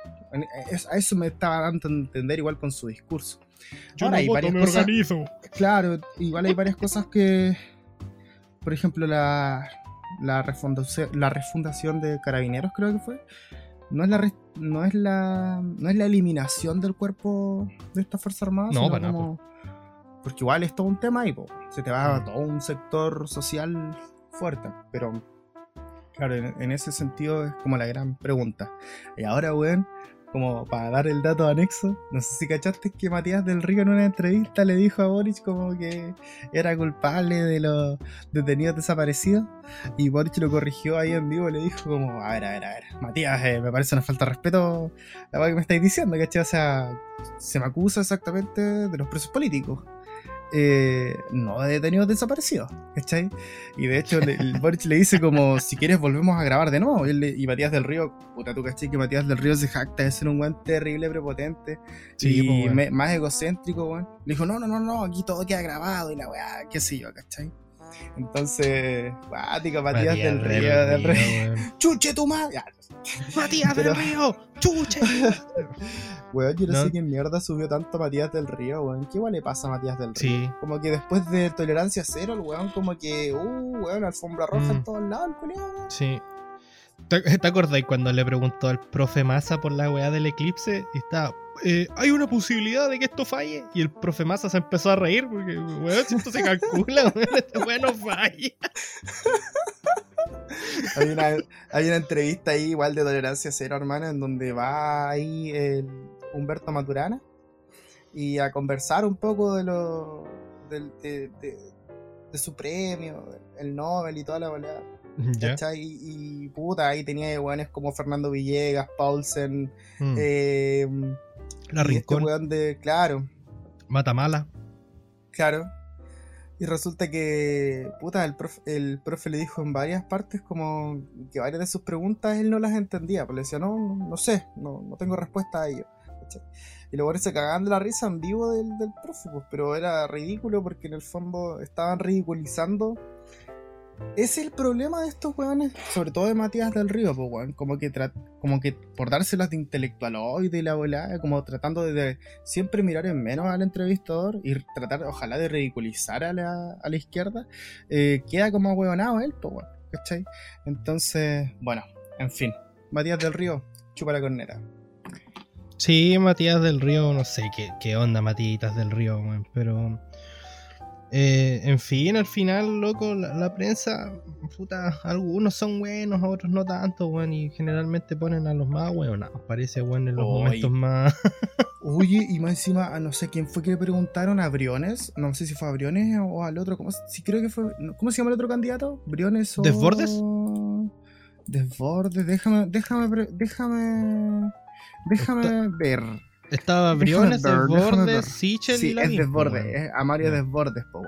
A eso me estaba dando a entender igual con su discurso. Yo Ahora, no hay voto, varias me cosas- organizo. Claro, igual hay varias cosas que, por ejemplo, la, la, refundación, la refundación de carabineros creo que fue, no es la no es la no es la eliminación del cuerpo de esta fuerza armada, No, para nada, como- porque igual es todo un tema po. se te va a Mm. todo un sector social fuerte, pero claro, en, en ese sentido es como la gran pregunta. Y ahora, weón, como para dar el dato anexo, no sé si cachaste que Matías del Río en una entrevista le dijo a Boric como que era culpable de los detenidos desaparecidos y Boric lo corrigió ahí en vivo le dijo como, a ver, a ver, a ver, Matías, eh, me parece una falta de respeto la que me estáis diciendo, ¿cachai? O sea, se me acusa exactamente de los presos políticos. Eh, no de detenidos desaparecidos, ¿cachai? Y de hecho le- el Boric le dice como, si quieres volvemos a grabar de nuevo. Y, él le- y Matías del Río, puta, tú cachai que Matías del Río se jacta de ser un weón terrible, prepotente Sí, y me- más egocéntrico, weón. Le dijo, no, no, no, no, aquí todo queda grabado y la weá, qué sé yo, ¿cachai? Entonces, guática, Matías, del Río, del Río. ¡Chuche tu madre! Matías Pero- del Río, chucha. Weón, yo no, No. sé quién mierda subió tanto a Matías del Río, weón. ¿Qué igual le pasa a Matías del Río? Sí, Como que después de tolerancia cero, el weón, como que, uh, weón, alfombra roja en Mm. todos lados, el culiao. sí. ¿Te, te acordáis cuando le preguntó al profe Massa por la weá del eclipse? Y estaba, eh, ¿hay una posibilidad de que esto falle? Y el profe Massa se empezó a reír porque, weón, si esto se calcula, weón, este weón no falla. Hay una, hay una entrevista ahí igual de tolerancia cero, hermano, en donde va ahí el Humberto Maturana y a conversar un poco de lo de, de- su premio, el Nobel y toda la bola. Y, y, puta, ahí tenía weones como Fernando Villegas, Paulsen, Mm. eh, La este Rincón, weón de, claro, Matamala. Claro. Y resulta que, puta, el profe, el profe le dijo en varias partes como que varias de sus preguntas él no las entendía. Pues le decía, no, no, no sé, no, no tengo respuesta a ello. ¿cachai? Y luego se cagaban de la risa en vivo del, del profe, pues, pero era ridículo porque en el fondo estaban ridiculizando. Es el problema de estos weones, sobre todo de Matías del Río, pues, weón. Como que, como que por dárselas de intelectualoide y la volada, como tratando de, siempre mirar en menos al entrevistador y tratar, ojalá, de ridiculizar a la, a la izquierda, eh, queda como huevonado él, pues, weón. ¿Cachai? Entonces, bueno, en fin. Matías del Río, chupa la corneta. Sí, Matías del Río, no sé qué, qué onda Matías del Río, weón, pero... eh, en fin, al final, loco, la, la prensa, puta, algunos son buenos, otros no tanto, weón, y generalmente ponen a los más weonados, parece, weón, en los Oy. momentos más... Oye, y más encima, a no sé quién fue que le preguntaron a Briones, no sé si fue a Briones o al otro, ¿cómo, sí, creo que fue, ¿cómo se llama el otro candidato? ¿Briones o...? ¿Desbordes? Desbordes, déjame, déjame, déjame, déjame ver. Estaba Briones. Desbordes, Sichel Sí, y es Lavín, po, Desbordes, es a Mario Ya. Desbordes, po.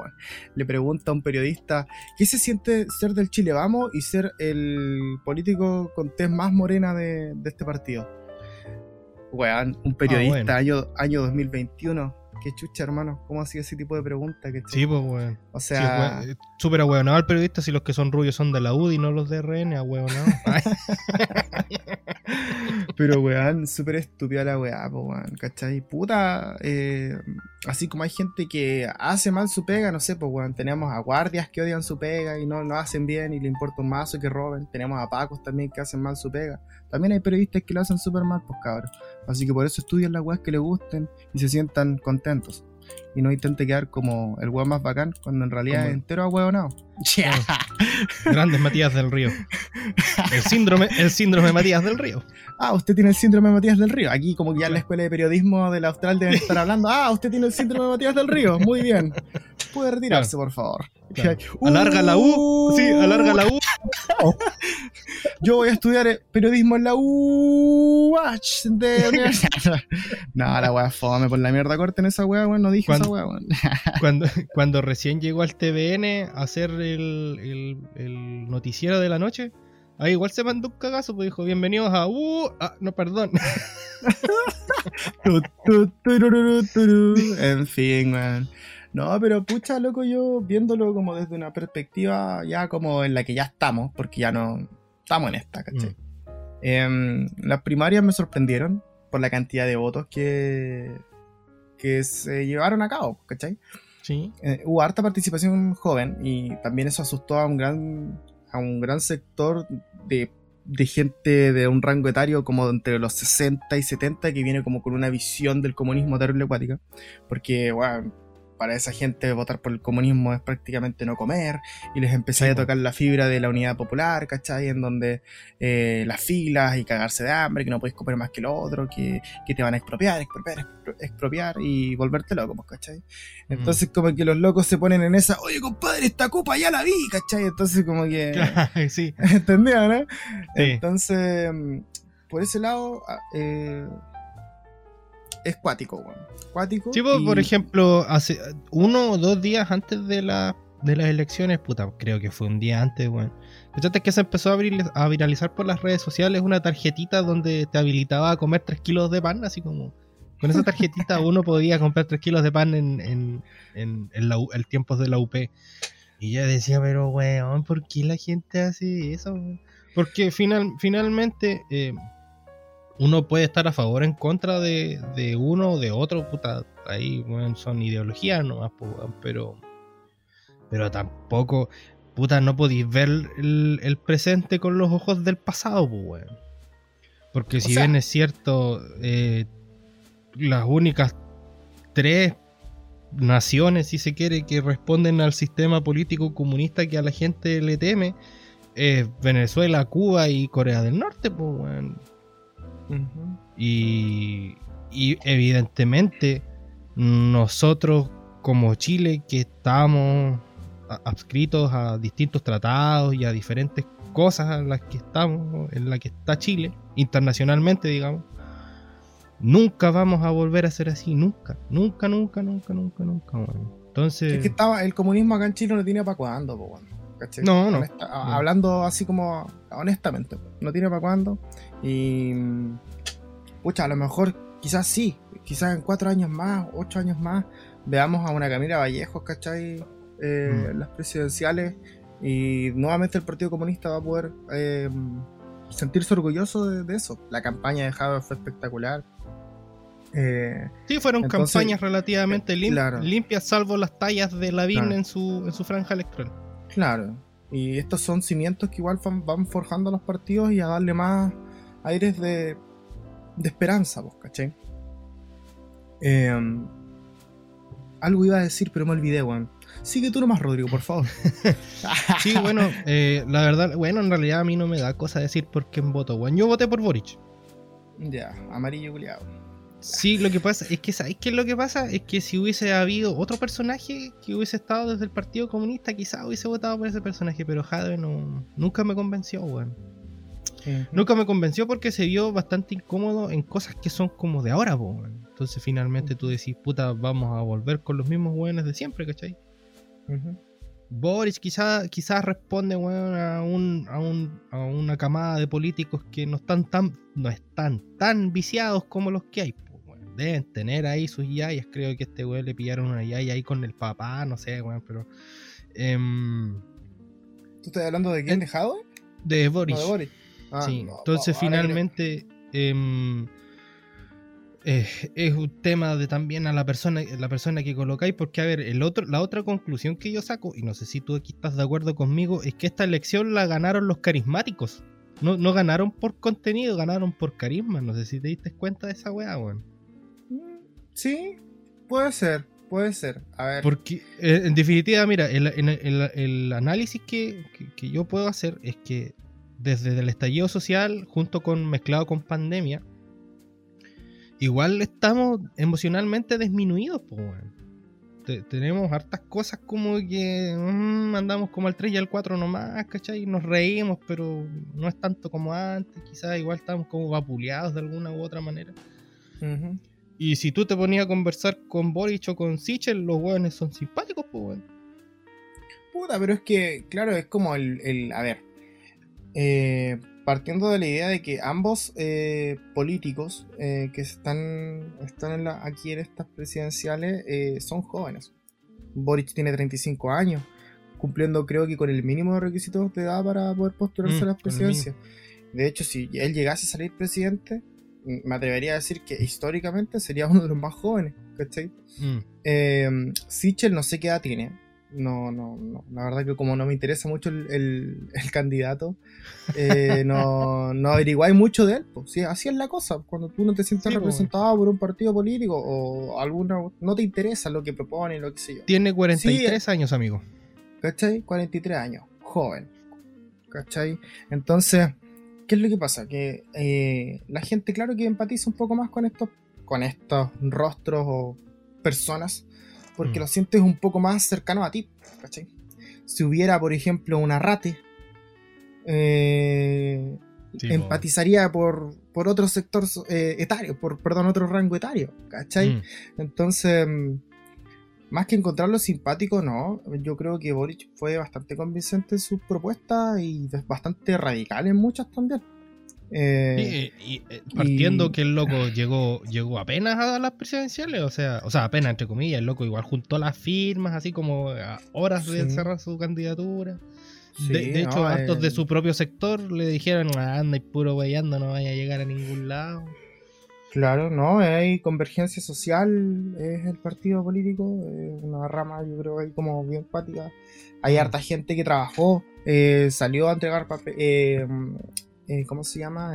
Le pregunta a un periodista, ¿qué se siente ser del Chile Vamos y ser el político con tez más morena de, de este partido? Weón, un periodista, Ah, bueno. año, año 2021. Qué chucha, hermano. ¿Cómo hacía ese tipo de preguntas? Sí, pues, weón. O Sí, sea, weón, eh, Súper ahueonado el periodista si los que son rubios son de la UDI y no los de RN, ahueonado. Pero, weón, súper estúpida la weá, po, weón, ¿cachai? Puta, eh, así como hay gente que hace mal su pega, no sé, pues, weón, tenemos a guardias que odian su pega y no lo hacen bien y le importa un mazo que roben. Tenemos a pacos también que hacen mal su pega. También hay periodistas que lo hacen súper mal, pues, cabrón. Así que por eso estudian las weas que les gusten y se sientan contentos y no intente quedar como el weón más bacán cuando en realidad Como- es entero ahueonado. Grandes Matías del Río. El síndrome, el síndrome Matías del Río. Ah, usted tiene el síndrome de Matías del Río. Aquí como que ya en la escuela de periodismo del Austral deben estar hablando. Ah, usted tiene el síndrome de Matías del Río. Muy bien. Puede retirarse, por favor. Claro. Alarga la U. Sí, alarga la U. Yo voy a estudiar eh, periodismo en la UH de universidad. no, la wea fome, por la mierda corten esa wea, weón. No dije Cuando- esa wea, weón. Cuando, cuando recién llegó al TVN a hacer el, el- el noticiero de la noche, ahí igual se mandó un cagazo, pues dijo, bienvenidos a U. Ah, no, perdón. En fin, weón. No, pero pucha, loco, yo viéndolo como desde una perspectiva ya como en la que ya estamos, porque ya no estamos en esta, ¿cachai? Em, las primarias me sorprendieron por la cantidad de votos que, que se llevaron a cabo, ¿cachai? Sí. Eh, hubo harta participación joven y también eso asustó a un gran, a un gran sector de, de gente de un rango etario como entre los 60 y 70 que viene como con una visión del comunismo terrible acuática. Porque, bueno, para esa gente votar por el comunismo es prácticamente no comer y les empezáis Sí, a tocar la fibra de la unidad popular, ¿cachai? En donde eh, las filas y cagarse de hambre, que no podéis comer más que lo otro, que, que te van a expropiar, expropiar, expro- expropiar y volverte loco, pues, ¿cachai? Entonces como que los locos se ponen en esa, oye compadre, esta copa ya la vi, ¿cachai? Entonces como que... sí. ¿Entendía, no? Sí. Entonces, mm, por ese lado, ah, eh, es cuático, weón. Cuático. Sí, pues, y- por ejemplo, hace uno o dos días antes de, la, de las elecciones, puta, creo que fue un día antes, weón. Fíjate que se empezó a, viril- a viralizar por las redes sociales una tarjetita donde te habilitaba a comer 3 kilos de pan, así como. Con esa tarjetita uno podía comprar 3 kilos de pan en, en, en, en la tiempos de la UP. Y yo decía, pero weón, ¿por qué la gente hace eso? weón? Porque final, finalmente eh, uno puede estar a favor o en contra de, de uno o de otro, puta, ahí weón, son ideologías nomás, pero, pero tampoco, puta, no podéis ver el, el presente con los ojos del pasado, pues, weón. Porque si sea- bien es cierto, eh, las únicas tres naciones, si se quiere, que responden al sistema político comunista que a la gente le teme, es Venezuela, Cuba y Corea del Norte, pues, Y, y evidentemente nosotros como Chile que estamos adscritos a distintos tratados y a diferentes cosas en las que estamos, en las que está Chile, internacionalmente digamos, nunca vamos a volver a ser así, nunca, nunca, nunca, nunca, nunca, nunca. Entonces, Es que estaba, el comunismo acá en Chile no tiene para cuándo. No, no. Honesta- No. Hablando así como honestamente, no tiene para cuándo. Y. Pucha, a lo mejor, quizás sí, quizás en cuatro años más, ocho años más, veamos a una Camila Vallejos, ¿cachai? Eh, Mm. las presidenciales. Y nuevamente el Partido Comunista va a poder eh, sentirse orgulloso de, de eso. La campaña de Jadwe fue espectacular. Eh, sí, fueron entonces, campañas relativamente lim- claro. limpias, salvo las tallas de Lavín Claro. en, su, en su franja electoral. Claro. Y estos son cimientos que igual van, forjando a los partidos y a darle más aires de, de esperanza, vos, ¿cachai? Eh, algo iba a decir, pero me olvidé, weón. Sigue tú nomás, Rodrigo, por favor. Sí, bueno, eh, la verdad, bueno, en realidad a mí no me da cosa decir por quién voto, weón. Yo voté por Boric. Ya, amarillo culiado. Sí, lo que pasa es que, ¿sabes qué es lo que pasa? Es que si hubiese habido otro personaje que hubiese estado desde el Partido Comunista, quizás hubiese votado por ese personaje, pero Jadwe no, nunca me convenció, weón. Nunca me convenció porque se vio bastante incómodo en cosas que son como de ahora, weón. Entonces finalmente tú decís, puta, vamos a volver con los mismos weones de siempre, ¿cachai? Boris quizás quizás responde weón, a, un, a, un, a una camada de políticos que no están tan no están tan viciados como los que hay. Deben tener ahí sus yayas. Creo que este weón le pillaron una yaya ahí con el papá, no sé, weón, pero. em, ¿Tú estás hablando de quién? Eh, ¿De Jadwe? de No, Boris. de Boris. Ah, sí. no, Entonces finalmente. em, eh, es un tema de también a la persona, la persona que colocáis, porque a ver, el otro, la otra conclusión que yo saco, y no sé si tú aquí estás de acuerdo conmigo, es que esta elección la ganaron los carismáticos. No, no ganaron por contenido, ganaron por carisma. No sé si te diste cuenta de esa weá, weón. Sí, puede ser, puede ser. A ver. Porque, eh, en definitiva, mira, el, el- el análisis que, que- que yo puedo hacer es que desde el estallido social, junto con mezclado con pandemia, igual estamos emocionalmente disminuidos, pues. Te- tenemos hartas cosas como que mm, andamos como al 3 y al 4 nomás, ¿cachai? Nos reímos, pero no es tanto como antes, quizás igual estamos como vapuleados de alguna u otra manera. Ujú. Y si tú te ponías a conversar con Boric o con Sichel, los hueones son simpáticos, pues, weón. Puta, pero es que, claro, es como el. el- a ver. eh, partiendo de la idea de que ambos eh, políticos eh, que están, están en la- aquí en estas presidenciales eh, son jóvenes. Boric tiene 35 años, cumpliendo creo que con el mínimo de requisitos de edad para poder postularse Mm, a las presidencias. De hecho, si él llegase a salir presidente, me atrevería a decir que históricamente sería uno de los más jóvenes, ¿cachai? Mm. Eh, Sichel no sé qué edad tiene. No, no, no. La verdad que como no me interesa mucho el, el- el candidato, eh, no, no averiguáis mucho de él. Pues. Sí, así es la cosa. Cuando tú no te sientes Sí, representado por un partido político o alguna... No te interesa lo que propone, lo que sé yo. Tiene 43 años, amigo. ¿Cachai? 43 años. Joven. ¿Cachai? Entonces, ¿qué es lo que pasa? Que eh, la gente, claro que empatiza un poco más con estos, con estos rostros o personas, porque Mm. lo sientes un poco más cercano a ti. ¿Cachai? Si hubiera, por ejemplo, una rate, eh, Sí, empatizaría por, por otro sector eh, etario, por, perdón, otro rango etario. ¿Cachai? Mm. Entonces, mm, más que encontrarlo simpático, no. Yo creo que Boric fue bastante convincente en sus propuestas y bastante radical en muchas también. Eh, y, eh, partiendo y- que el loco llegó llegó apenas a las presidenciales, o sea, o sea, apenas entre comillas, el loco igual juntó las firmas, así como a horas de Sí. cerrar su candidatura. sí, de, de hecho, no, hartos eh, de su propio sector le dijeron, "Ah, anda y puro weyando, no vaya a llegar a ningún lado. Claro, no, hay convergencia social, es el partido político, es una rama, yo creo, ahí como bien empática. Hay Mm. harta gente que trabajó, eh, salió a entregar papel, eh, eh, ¿cómo se llama?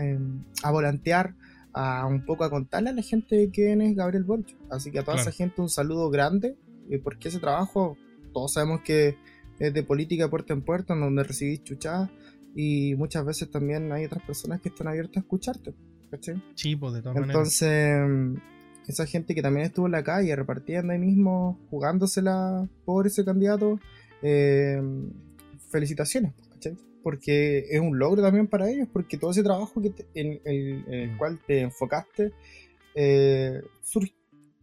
A volantear, a un poco a contarle a la gente quién es Gabriel Boric. Así que a toda Claro. esa gente un saludo grande, porque ese trabajo, todos sabemos que es de política de puerta en puerta, en donde recibís chuchadas, y muchas veces también hay otras personas que están abiertas a escucharte, ¿cachai? Sí, pues de todas maneras. Entonces, mm, esa gente que también estuvo en la calle repartiendo ahí mismo, jugándosela por ese candidato, eh, felicitaciones, ¿cachai? Porque es un logro también para ellos, porque todo ese trabajo que te- en, el, en el Mm. cual te enfocaste eh, sur-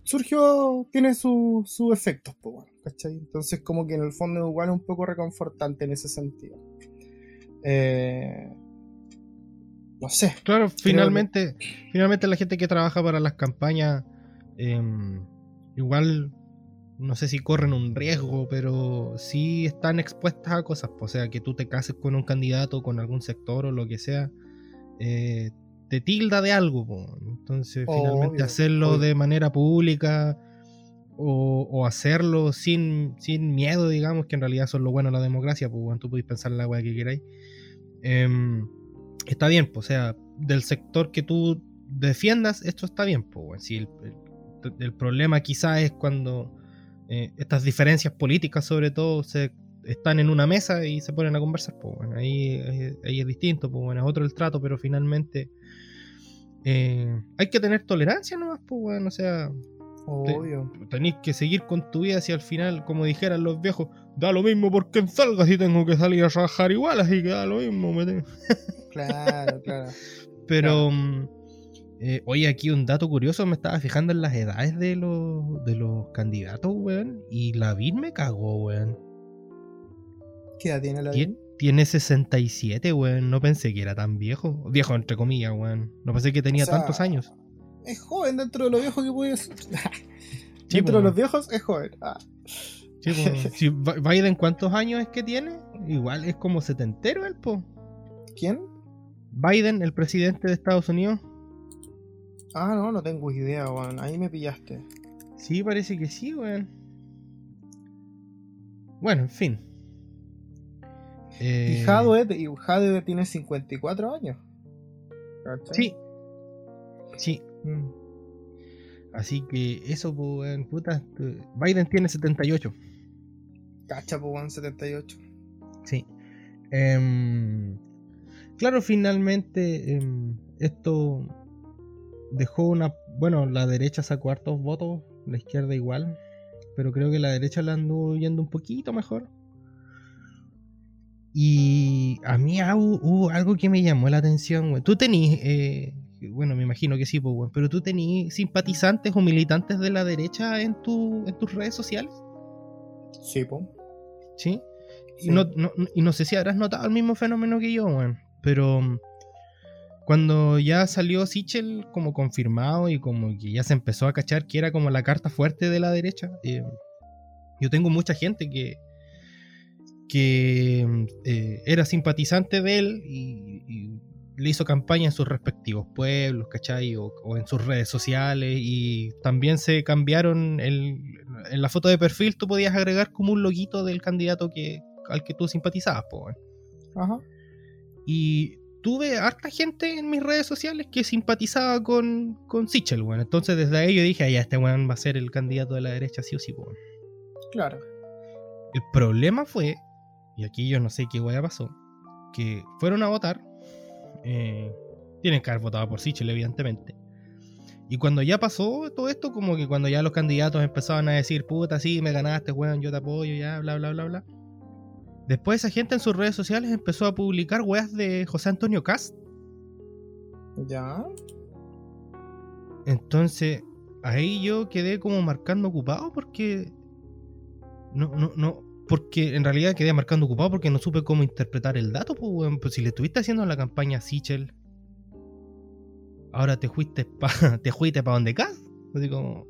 surgió, tiene sus su efectos, pues, bueno, ¿cachai? Entonces, como que en el fondo es igual un poco reconfortante en ese sentido. Eh, no sé, Claro, finalmente, finalmente la gente que trabaja para las campañas, em, igual, no sé si corren un riesgo, pero sí están expuestas a cosas. O sea, que tú te cases con un candidato, con algún sector o lo que sea, eh, te tilda de algo. po. Entonces, finalmente Obvio, hacerlo obvio. de manera pública o, o hacerlo sin, sin miedo, digamos, que en realidad es lo bueno de la democracia, pues bueno, tú podéis pensar la weá que queráis. Em, está bien, pues, o sea, del sector que tú defiendas, esto está bien, pues, weón. Si el, el- el problema quizás es cuando eh, estas diferencias políticas, sobre todo, se están en una mesa y se ponen a conversar, pues, bueno, ahí, ahí- es distinto, pues, bueno, es otro el trato, pero finalmente eh, hay que tener tolerancia nomás, pues, bueno, o sea, obvio. tenéis que seguir con tu vida si al final, como dijeran los viejos, da lo mismo por quien salga si tengo que salir a trabajar igual, así que da lo mismo. me tengo- Claro, claro. Pero, mm, eh, oye, aquí un dato curioso, me estaba fijando en las edades de los, de los candidatos, weón, y la vid me cagó, weón. ¿Qué edad tiene la Tien- Vin? Tiene 67, weón, no pensé que era tan viejo. Viejo, entre comillas, weón. No pensé que tenía O sea, tantos años. Es joven dentro de lo viejo que puede ser. Sí, dentro de los viejos es joven. Ah. Sí, po. Si Bi- Biden, ¿cuántos años es que tiene? Igual es como setentero el po. ¿Quién? Biden, el presidente de Estados Unidos. Ah, no, no tengo idea, weón. Ahí me pillaste. Sí, parece que sí, weón. Bueno, en fin. Y Jadwe, y tiene 54 años. ¿Cachai? Sí. Sí. Mm. Así que eso, weón, puta. Biden tiene 78. Cacha, weón, 78. Sí. Em, claro, finalmente em, esto dejó una... Bueno, la derecha sacó hartos votos, la izquierda igual, pero creo que la derecha la anduvo yendo un poquito mejor. Y a mí hubo, algo que me llamó la atención, Tú tenías, eh, bueno, me imagino que sí, pues, pero tú tenías simpatizantes o militantes de la derecha en, tu, en tus redes sociales. Sí, pues. ¿Sí? Y, no, y no sé si habrás notado el mismo fenómeno que yo, weón. Pero mm, cuando ya salió Sichel como confirmado y como que ya se empezó a cachar que era como la carta fuerte de la derecha, eh, yo tengo mucha gente que, que mm, eh, era simpatizante de él y, le hizo campaña en sus respectivos pueblos, ¿cachai? O, en sus redes sociales y también se cambiaron el, en la foto de perfil tú podías agregar como un loguito del candidato que, al que tú simpatizabas, pues. Ajá. Y tuve harta gente en mis redes sociales que simpatizaba con, con Sichel, bueno. Entonces desde ahí yo dije, ah, ya este weón va a ser el candidato de la derecha sí o sí, weón. Claro. El problema fue, y aquí yo no sé qué weá pasó, que fueron a votar. Eh, tienen que haber votado por Sichel, evidentemente. Y cuando ya pasó todo esto, como que cuando ya los candidatos empezaban a decir, puta, sí, me ganaste, weón, yo te apoyo, ya, bla, bla, bla, bla Después esa gente en sus redes sociales empezó a publicar weas de José Antonio Cast. Ya. Entonces, ahí yo quedé como marcando ocupado porque. No, no, no. Porque en realidad quedé marcando ocupado porque no supe cómo interpretar el dato, pues, pues si le estuviste haciendo la campaña a Sichel, ahora te fuiste pa, te fuiste para donde Cast. Así como.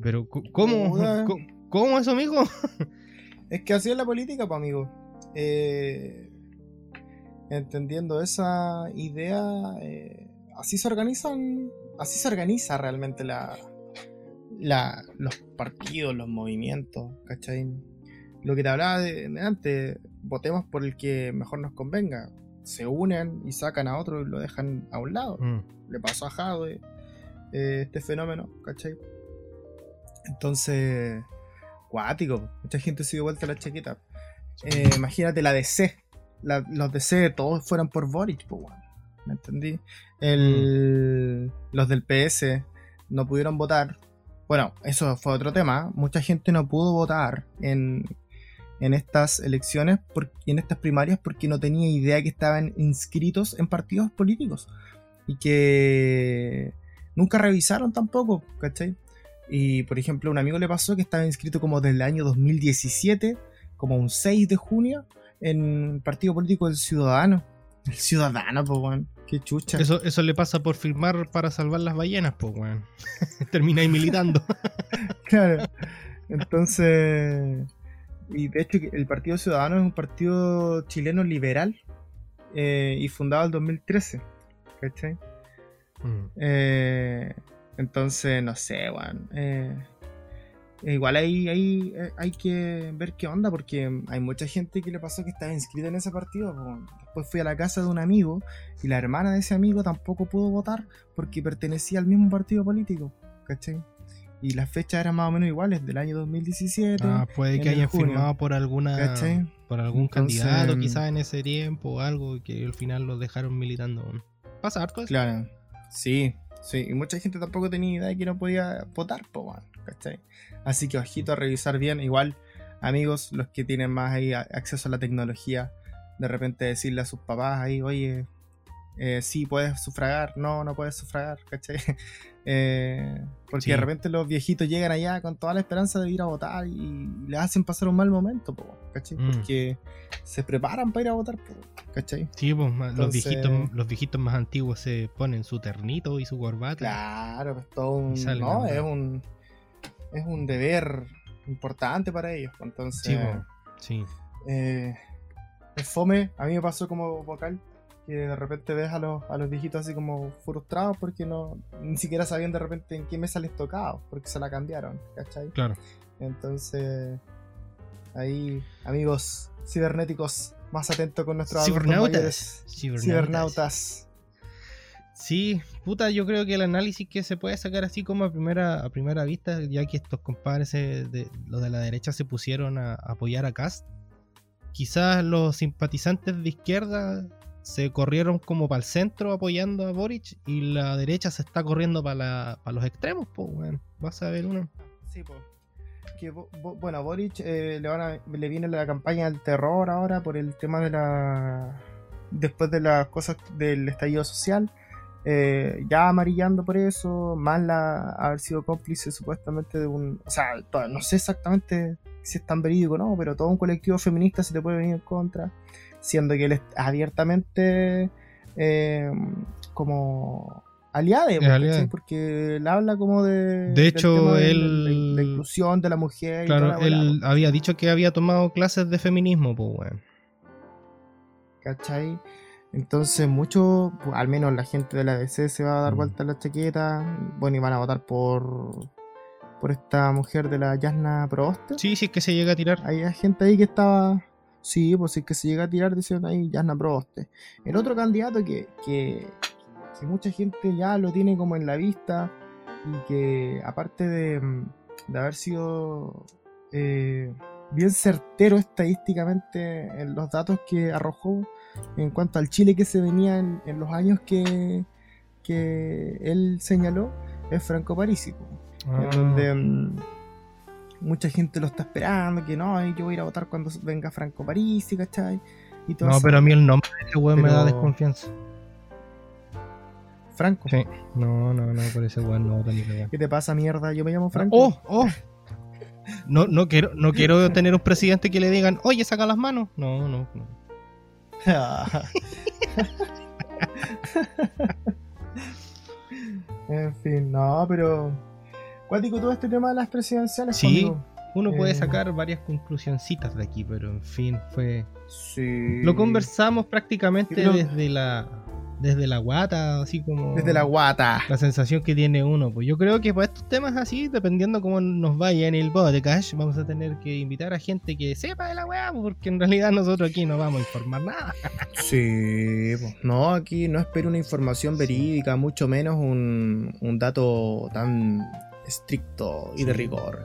Pero, ¿cómo? ¿Cómo, ¿cómo eso, amigo? Es que así es la política, pues, amigo. Eh, entendiendo esa idea, eh, así se organizan, así se organiza realmente la, la, los partidos, los movimientos, ¿cachai? Lo que te hablaba de, antes, votemos por el que mejor nos convenga. Se unen y sacan a otro y lo dejan a un lado. Mm. Le pasó a Jadwe eh, este fenómeno, ¿cachai? Entonces, cuático, mucha gente se dio vuelta a la chaqueta. Eh, imagínate la DC. los DC todos fueran por Boric, ¿me entendí? Mm. Los del PS no pudieron votar. Bueno, eso fue otro tema. Mucha gente no pudo votar en, en estas elecciones y en estas primarias porque no tenía idea que estaban inscritos en partidos políticos y que nunca revisaron tampoco, ¿cachai? Y por ejemplo, a un amigo le pasó que estaba inscrito como desde el año 2017 como un 6 de junio en el partido político del Ciudadano. El Ciudadano, pues, weón. Qué chucha. Eso, eso le pasa por firmar para salvar las ballenas, pues, weón. Termináis militando. claro. Entonces. Y de hecho, el Partido Ciudadano es un partido chileno liberal eh, y fundado en 2013. ¿Cachai? Mm. Eh, entonces, no sé, weón. Eh, Igual ahí, ahí eh, hay que ver qué onda, porque hay mucha gente que le pasó que estaba inscrita en ese partido. Después fui a la casa de un amigo y la hermana de ese amigo tampoco pudo votar porque pertenecía al mismo partido político, ¿cachai? Y las fechas eran más o menos iguales, del año 2017. Ah, puede que hayan firmado por alguna por algún candidato quizás en ese tiempo o algo que al final lo dejaron militando. Pasa harto eso. Claro, sí, sí. Y mucha gente tampoco tenía idea de que no podía votar, pues, ¿cachai? Así que ojito a revisar bien. Igual, amigos, los que tienen más ahí acceso a la tecnología, de repente decirle a sus papás ahí, oye, eh, sí puedes sufragar, no, no puedes sufragar, ¿cachai? Eh, porque de repente los viejitos llegan allá con toda la esperanza de ir a votar y les hacen pasar un mal momento, ¿cachai? Mm. Porque se preparan para ir a votar, ¿cachai? Sí, pues, los, viejitos, los viejitos más antiguos se ponen su ternito y su corbata. Claro, pues todo un... No, es un es un deber importante para ellos. Pues, entonces, sí, eh, fome, a mí me pasó como vocal, que de repente ves a los, a los viejitos así como frustrados porque no ni siquiera sabían de repente en qué mesa les tocaba, porque se la cambiaron, ¿cachai? Claro. Entonces, ahí, amigos cibernéticos, más atentos con nuestros Cibernautas. cibernautas. cibernautas. Sí, puta, yo creo que el análisis que se puede sacar así como a primera, a primera vista, ya que estos compadres de, los de la derecha se pusieron a, apoyar a Cast, quizás los simpatizantes de izquierda se corrieron como para el centro apoyando a Boric y la derecha se está corriendo para los extremos, pues, bueno, vas a ver uno. Sí, pues. bueno, a Boric eh, le, van a, le viene la campaña del terror ahora por el tema de la. Después de las cosas del estallido social, eh, ya amarillando por eso, más la haber sido cómplice supuestamente de un. O sea, no sé exactamente si es tan verídico o no, pero todo un colectivo feminista se le puede venir en contra siendo que él es abiertamente eh, como aliado, porque él habla como de... De hecho, él... la, inclusión de la mujer. Claro, él había dicho que había tomado clases de feminismo, pues, bueno. ¿Cachai? Entonces, mucho, pues, al menos la gente de la DC se va a dar mm. vuelta a la chaqueta. Bueno, y van a votar por por esta mujer de la Yasna Proboste. Sí, sí, es que se llega a tirar. Hay gente ahí que estaba Sí, pues si es que se llega a tirar, dicen ahí Jasna Proboste. El otro candidato que, que, mucha gente ya lo tiene como en la vista y que aparte de, de haber sido eh, bien certero estadísticamente en los datos que arrojó en cuanto al Chile que se venía en, los años que, que él señaló, es Franco Parisi. En ah. donde mm, mucha gente lo está esperando, que no, yo voy a ir a votar cuando venga Franco Parisi, ¿cachai? Y todo no, pero a mí el nombre de ese weón me da desconfianza. Franco. Sí. No, no, no, por ese weón no voto ni ¿Qué te pasa, mierda? Yo me llamo Franco. ¡Oh! ¡Oh! No, no quiero, no quiero tener un presidente que le digan, oye, saca las manos. No, no, no. en fin, no, pero Cuático todo este tema de las presidenciales. Sí, uno puede eh, sacar varias conclusioncitas de aquí, pero en fin, fue. Sí. Lo conversamos prácticamente desde la desde la guata, así como. Desde la guata. La sensación que tiene uno. Pues yo creo que para estos temas así, dependiendo cómo nos vaya en el podcast, vamos a tener que invitar a gente que sepa de la weá, pues, porque en realidad nosotros aquí no vamos a informar nada. Sí, pues, no, aquí no espero una información verídica, mucho menos un, un dato tan estricto y de rigor.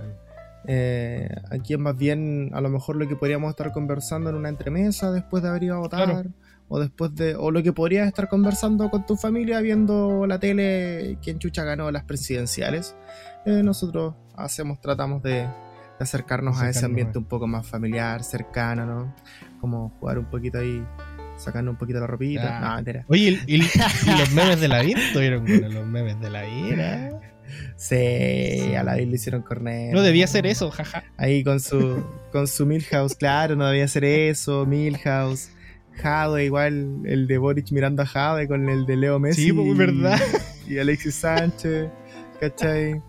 Eh, aquí es más bien a lo mejor lo que podríamos estar conversando en una entremesa después de haber ido a votar. O después de. O lo que podrías estar conversando con tu familia viendo la tele quién chucha ganó las presidenciales. Eh, nosotros hacemos, tratamos de, acercarnos, a ese ambiente un poco más familiar, cercano, ¿no? Como jugar un poquito ahí sacando un poquito la ropita. No, Oye, ¿y, los memes de la vida? ¿Tuvieron los memes de la vida? Sí, a la vez le hicieron corner. No debía ser eso, jaja. Ahí con su, con su Milhouse, claro, no debía ser eso, Milhouse. Jade, igual el de Boric mirando a Jade con el de Leo Messi. Sí, pues verdad. Y, Alexis Sánchez, ¿cachai?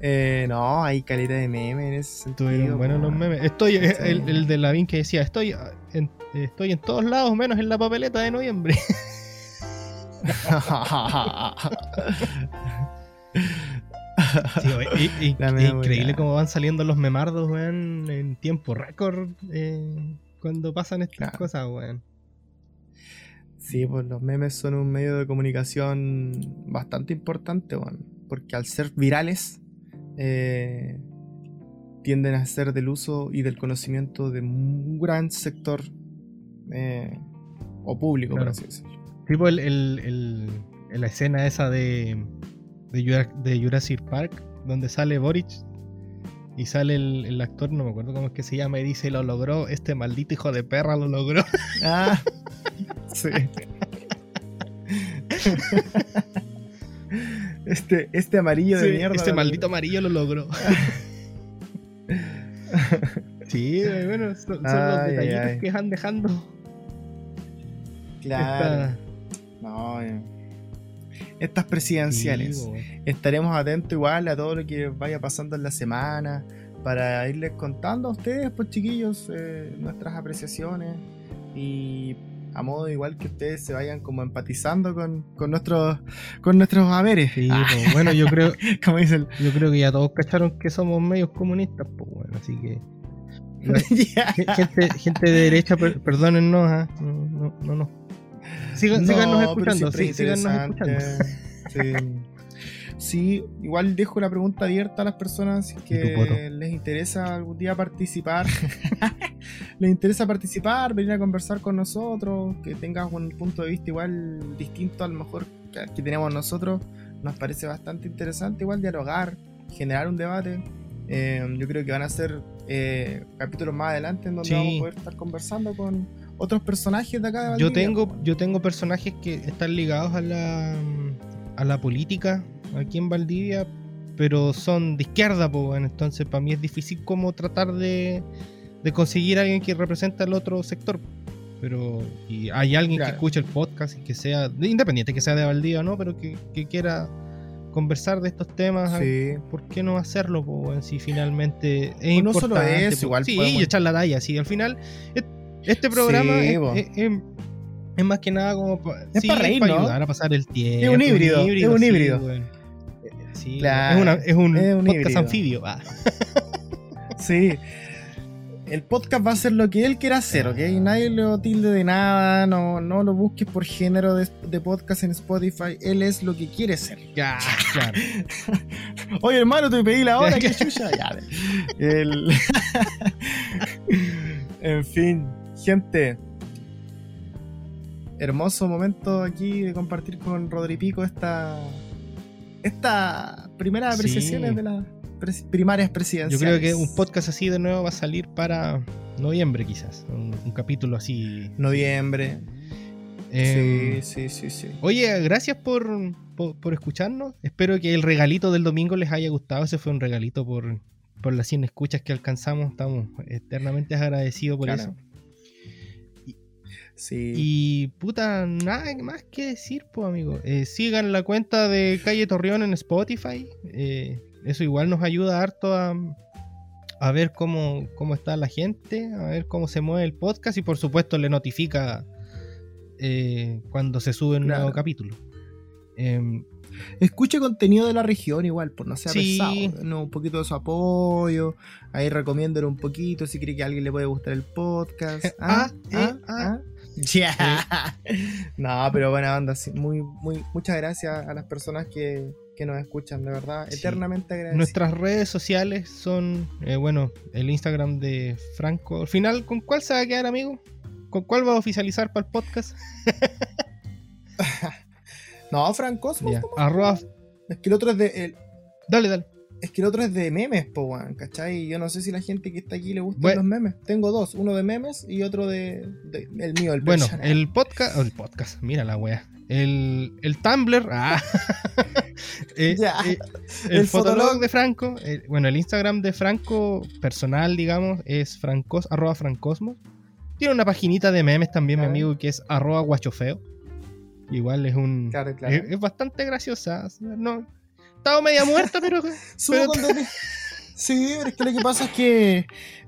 Eh, no, hay calidad de memes en ese sentido. Bueno, los memes. Estoy, el, el, de Lavín que decía, estoy en, estoy en todos lados menos en la papeleta de noviembre. increíble cómo van saliendo los memardos, weón, en tiempo récord eh, cuando pasan estas cosas, weón. Sí, pues los memes son un medio de comunicación bastante importante, weón. Porque al ser virales, eh, tienden a ser del uso y del conocimiento de un gran sector eh, o público, por así decirlo. Tipo el, el, la escena esa de de, Jurassic Park, donde sale Boric y sale el, actor, no me acuerdo cómo es que se llama, y dice, lo logró, este maldito hijo de perra lo logró. Ah, sí. este, este amarillo de mierda. Este maldito amarillo lo logró. sí, bueno, son, los detallitos que van dejando. Claro. No, eh estas presidenciales. Estaremos atentos igual a todo lo que vaya pasando en la semana para irles contando a ustedes, pues chiquillos, eh, nuestras apreciaciones y a modo igual que ustedes se vayan como empatizando con, con nuestros con nuestros haberes. Sí, pues, bueno, yo creo, como dicen. yo creo que ya todos cacharon que somos medios comunistas, pues bueno, así que. Gente, gente de derecha, per- perdónennos, ¿ah? no, no, no, no. Sigan, No, síganos escuchando, sí, síganos escuchando. Sí. Sí, igual dejo la pregunta abierta a las personas tu poto? que les interesa algún día participar. les interesa participar, venir a conversar con nosotros, que tengas un punto de vista igual distinto al mejor que, que tenemos nosotros. Nos parece bastante interesante igual dialogar, generar un debate. Eh, yo creo que van a ser eh, capítulos más adelante en donde Sí. vamos a poder estar conversando con otros personajes de acá de Yo tengo, yo tengo personajes que están ligados a la, a la política aquí en Valdivia, pero son de izquierda, pues bueno, entonces para mí es difícil como tratar de, de conseguir a alguien que represente al otro sector. Pero y hay alguien Claro. que escuche el podcast y que sea, independiente que sea de Valdivia o no, pero que, que quiera conversar de estos temas, Sí. ¿por qué no hacerlo? po, si finalmente es O no solo importante. igual sí, podemos- y echar la talla, sí. Al final, este programa Sí, es, po. es- es- es más que nada como pa- Es pa' reír, ¿no? ayudar a pasar el tiempo. Es un híbrido, es un híbrido. Eh, Sí, Claro, es, una- es un es un podcast híbrido. anfibio. ah. Sí. El podcast va a ser lo que él quiera hacer, ¿ok? Nadie lo tilde de nada, no, no lo busques por género de, de podcast en Spotify. Él es lo que quiere ser. Ya, claro. Oye, hermano, te pedí la hora, qué chucha. Ya, el- en fin, gente. Hermoso momento aquí de compartir con Rodri Pico esta, esta primera Sí. apreciaciones de las pres- primarias Yo presidenciales. creo que un podcast así de nuevo va a salir para noviembre, quizás. Un, un capítulo así. Noviembre. Em, sí, sí, sí, sí. Oye, gracias por, por, por escucharnos. Espero que el regalito del domingo les haya gustado. Ese fue un regalito por, por las 100 escuchas que alcanzamos. Estamos eternamente agradecidos por Claro. eso. Sí. Y puta, nada más que decir, pues amigo. Eh, sigan la cuenta de Calle Torreón en Spotify. Eh, eso igual nos ayuda harto a, a ver cómo, cómo está la gente, a ver cómo se mueve el podcast y por supuesto le notifica eh, cuando se sube un Claro. nuevo capítulo. Em, Escuche contenido de la región igual, por no ser Sí. pesado. ¿no? Un poquito de su apoyo. Ahí recomiéndolo un poquito si cree que a alguien le puede gustar el podcast. Ah, eh, ah. Ya. No, pero buena onda. sí. Muy, muy, muchas gracias a las personas que, que nos escuchan, de verdad. Sí. Eternamente agradecido. Nuestras redes sociales son, eh, bueno, el Instagram de Franco. Al final, ¿con cuál se va a quedar, amigo? ¿Con cuál va a oficializar para el podcast? No, Franco, Arroba. es que el otro es de. el- Dale, dale. Es que el otro es de memes, po, weón, ¿cachai? Yo no sé si la gente que está aquí le gustan Bueno. los memes. Tengo dos, uno de memes y otro de, de- el mío, el Bueno, personal. el podcast. el podcast, mira la wea. El, el Tumblr. Ah. Eh, Ya. eh, el, El fotolog fotolog. de Franco. eh, bueno, el Instagram de Franco personal, digamos, es francos, arroba francosmos. Tiene una paginita de memes también, mi amigo, que es arroba guachofeo. Igual es un. Claro, claro. Es, es bastante graciosa. No, estaba media muerta, pero. Subo pero- cuando- Sí, pero es que lo que pasa es que.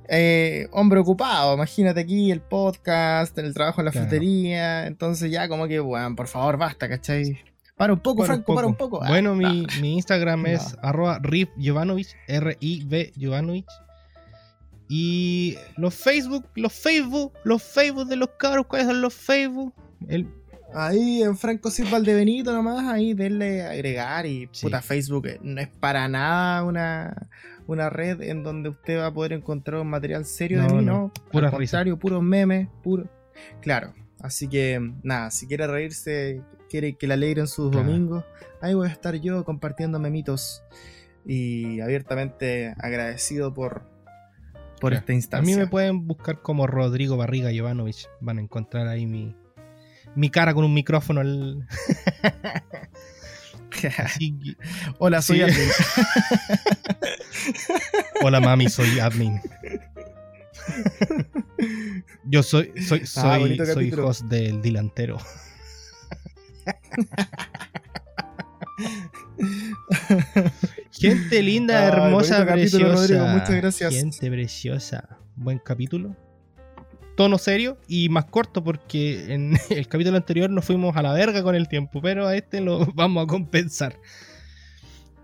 eh, hombre ocupado, imagínate aquí el podcast, el trabajo en la Claro. frutería. Entonces, ya como que, weón, por favor, basta, ¿cachai? Para un poco, Para un Franco, para un poco. Ah, Bueno, no. mi, mi Instagram No. es arroba Riv Jovanovic, R-I-V Jovanovic. Y los Facebook, los Facebook, los Facebook de los cabros, ¿cuáles son los Facebook? El, Ahí en Franco Silva de Benito nomás, ahí denle a agregar y Sí. puta Facebook eh, no es para nada una, una red en donde usted va a poder encontrar un material serio de mí, no, ¿no? Al contrario, puros memes, puro. Claro, así que nada, si quiere reírse, quiere que le alegren sus Claro. domingos, ahí voy a estar yo compartiendo memitos y abiertamente agradecido por, por esta a instancia. mí me pueden buscar como Rodrigo Barriga Jovanovic. Van a encontrar ahí mi, mi cara con un micrófono. así que- Hola, soy Sí. Adrián. Hola mami, soy admin. Yo soy soy Ah, soy, soy capítulo. host del delantero. Gente linda, hermosa, capítulo, preciosa. Rodrigo, muchas gracias. Gente preciosa. Buen capítulo. Tono serio y más corto porque en el capítulo anterior nos fuimos a la verga con el tiempo, pero a este lo vamos a compensar.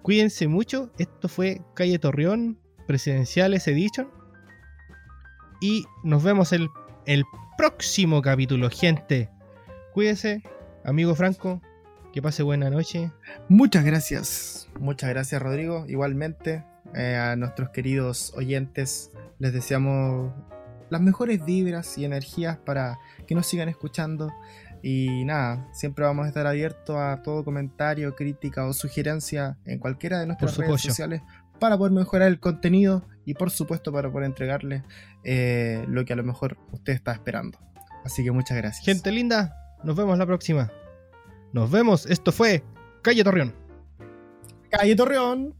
Cuídense mucho, esto fue Calle Torreón, Presidenciales Edition. Y nos vemos el, el próximo capítulo, gente. Cuídense, amigo Franco, que pase buena noche. Muchas gracias. Muchas gracias, Rodrigo. Igualmente, eh, a nuestros queridos oyentes, les deseamos las mejores vibras y energías para que nos sigan escuchando. Y nada, siempre vamos a estar abiertos a todo comentario, crítica o sugerencia en cualquiera de nuestras redes sociales para poder mejorar el contenido y por supuesto para poder entregarle eh, lo que a lo mejor usted está esperando. Así que muchas gracias. Gente linda, nos vemos la próxima. Nos vemos, esto fue Calle Torreón. Calle Torreón.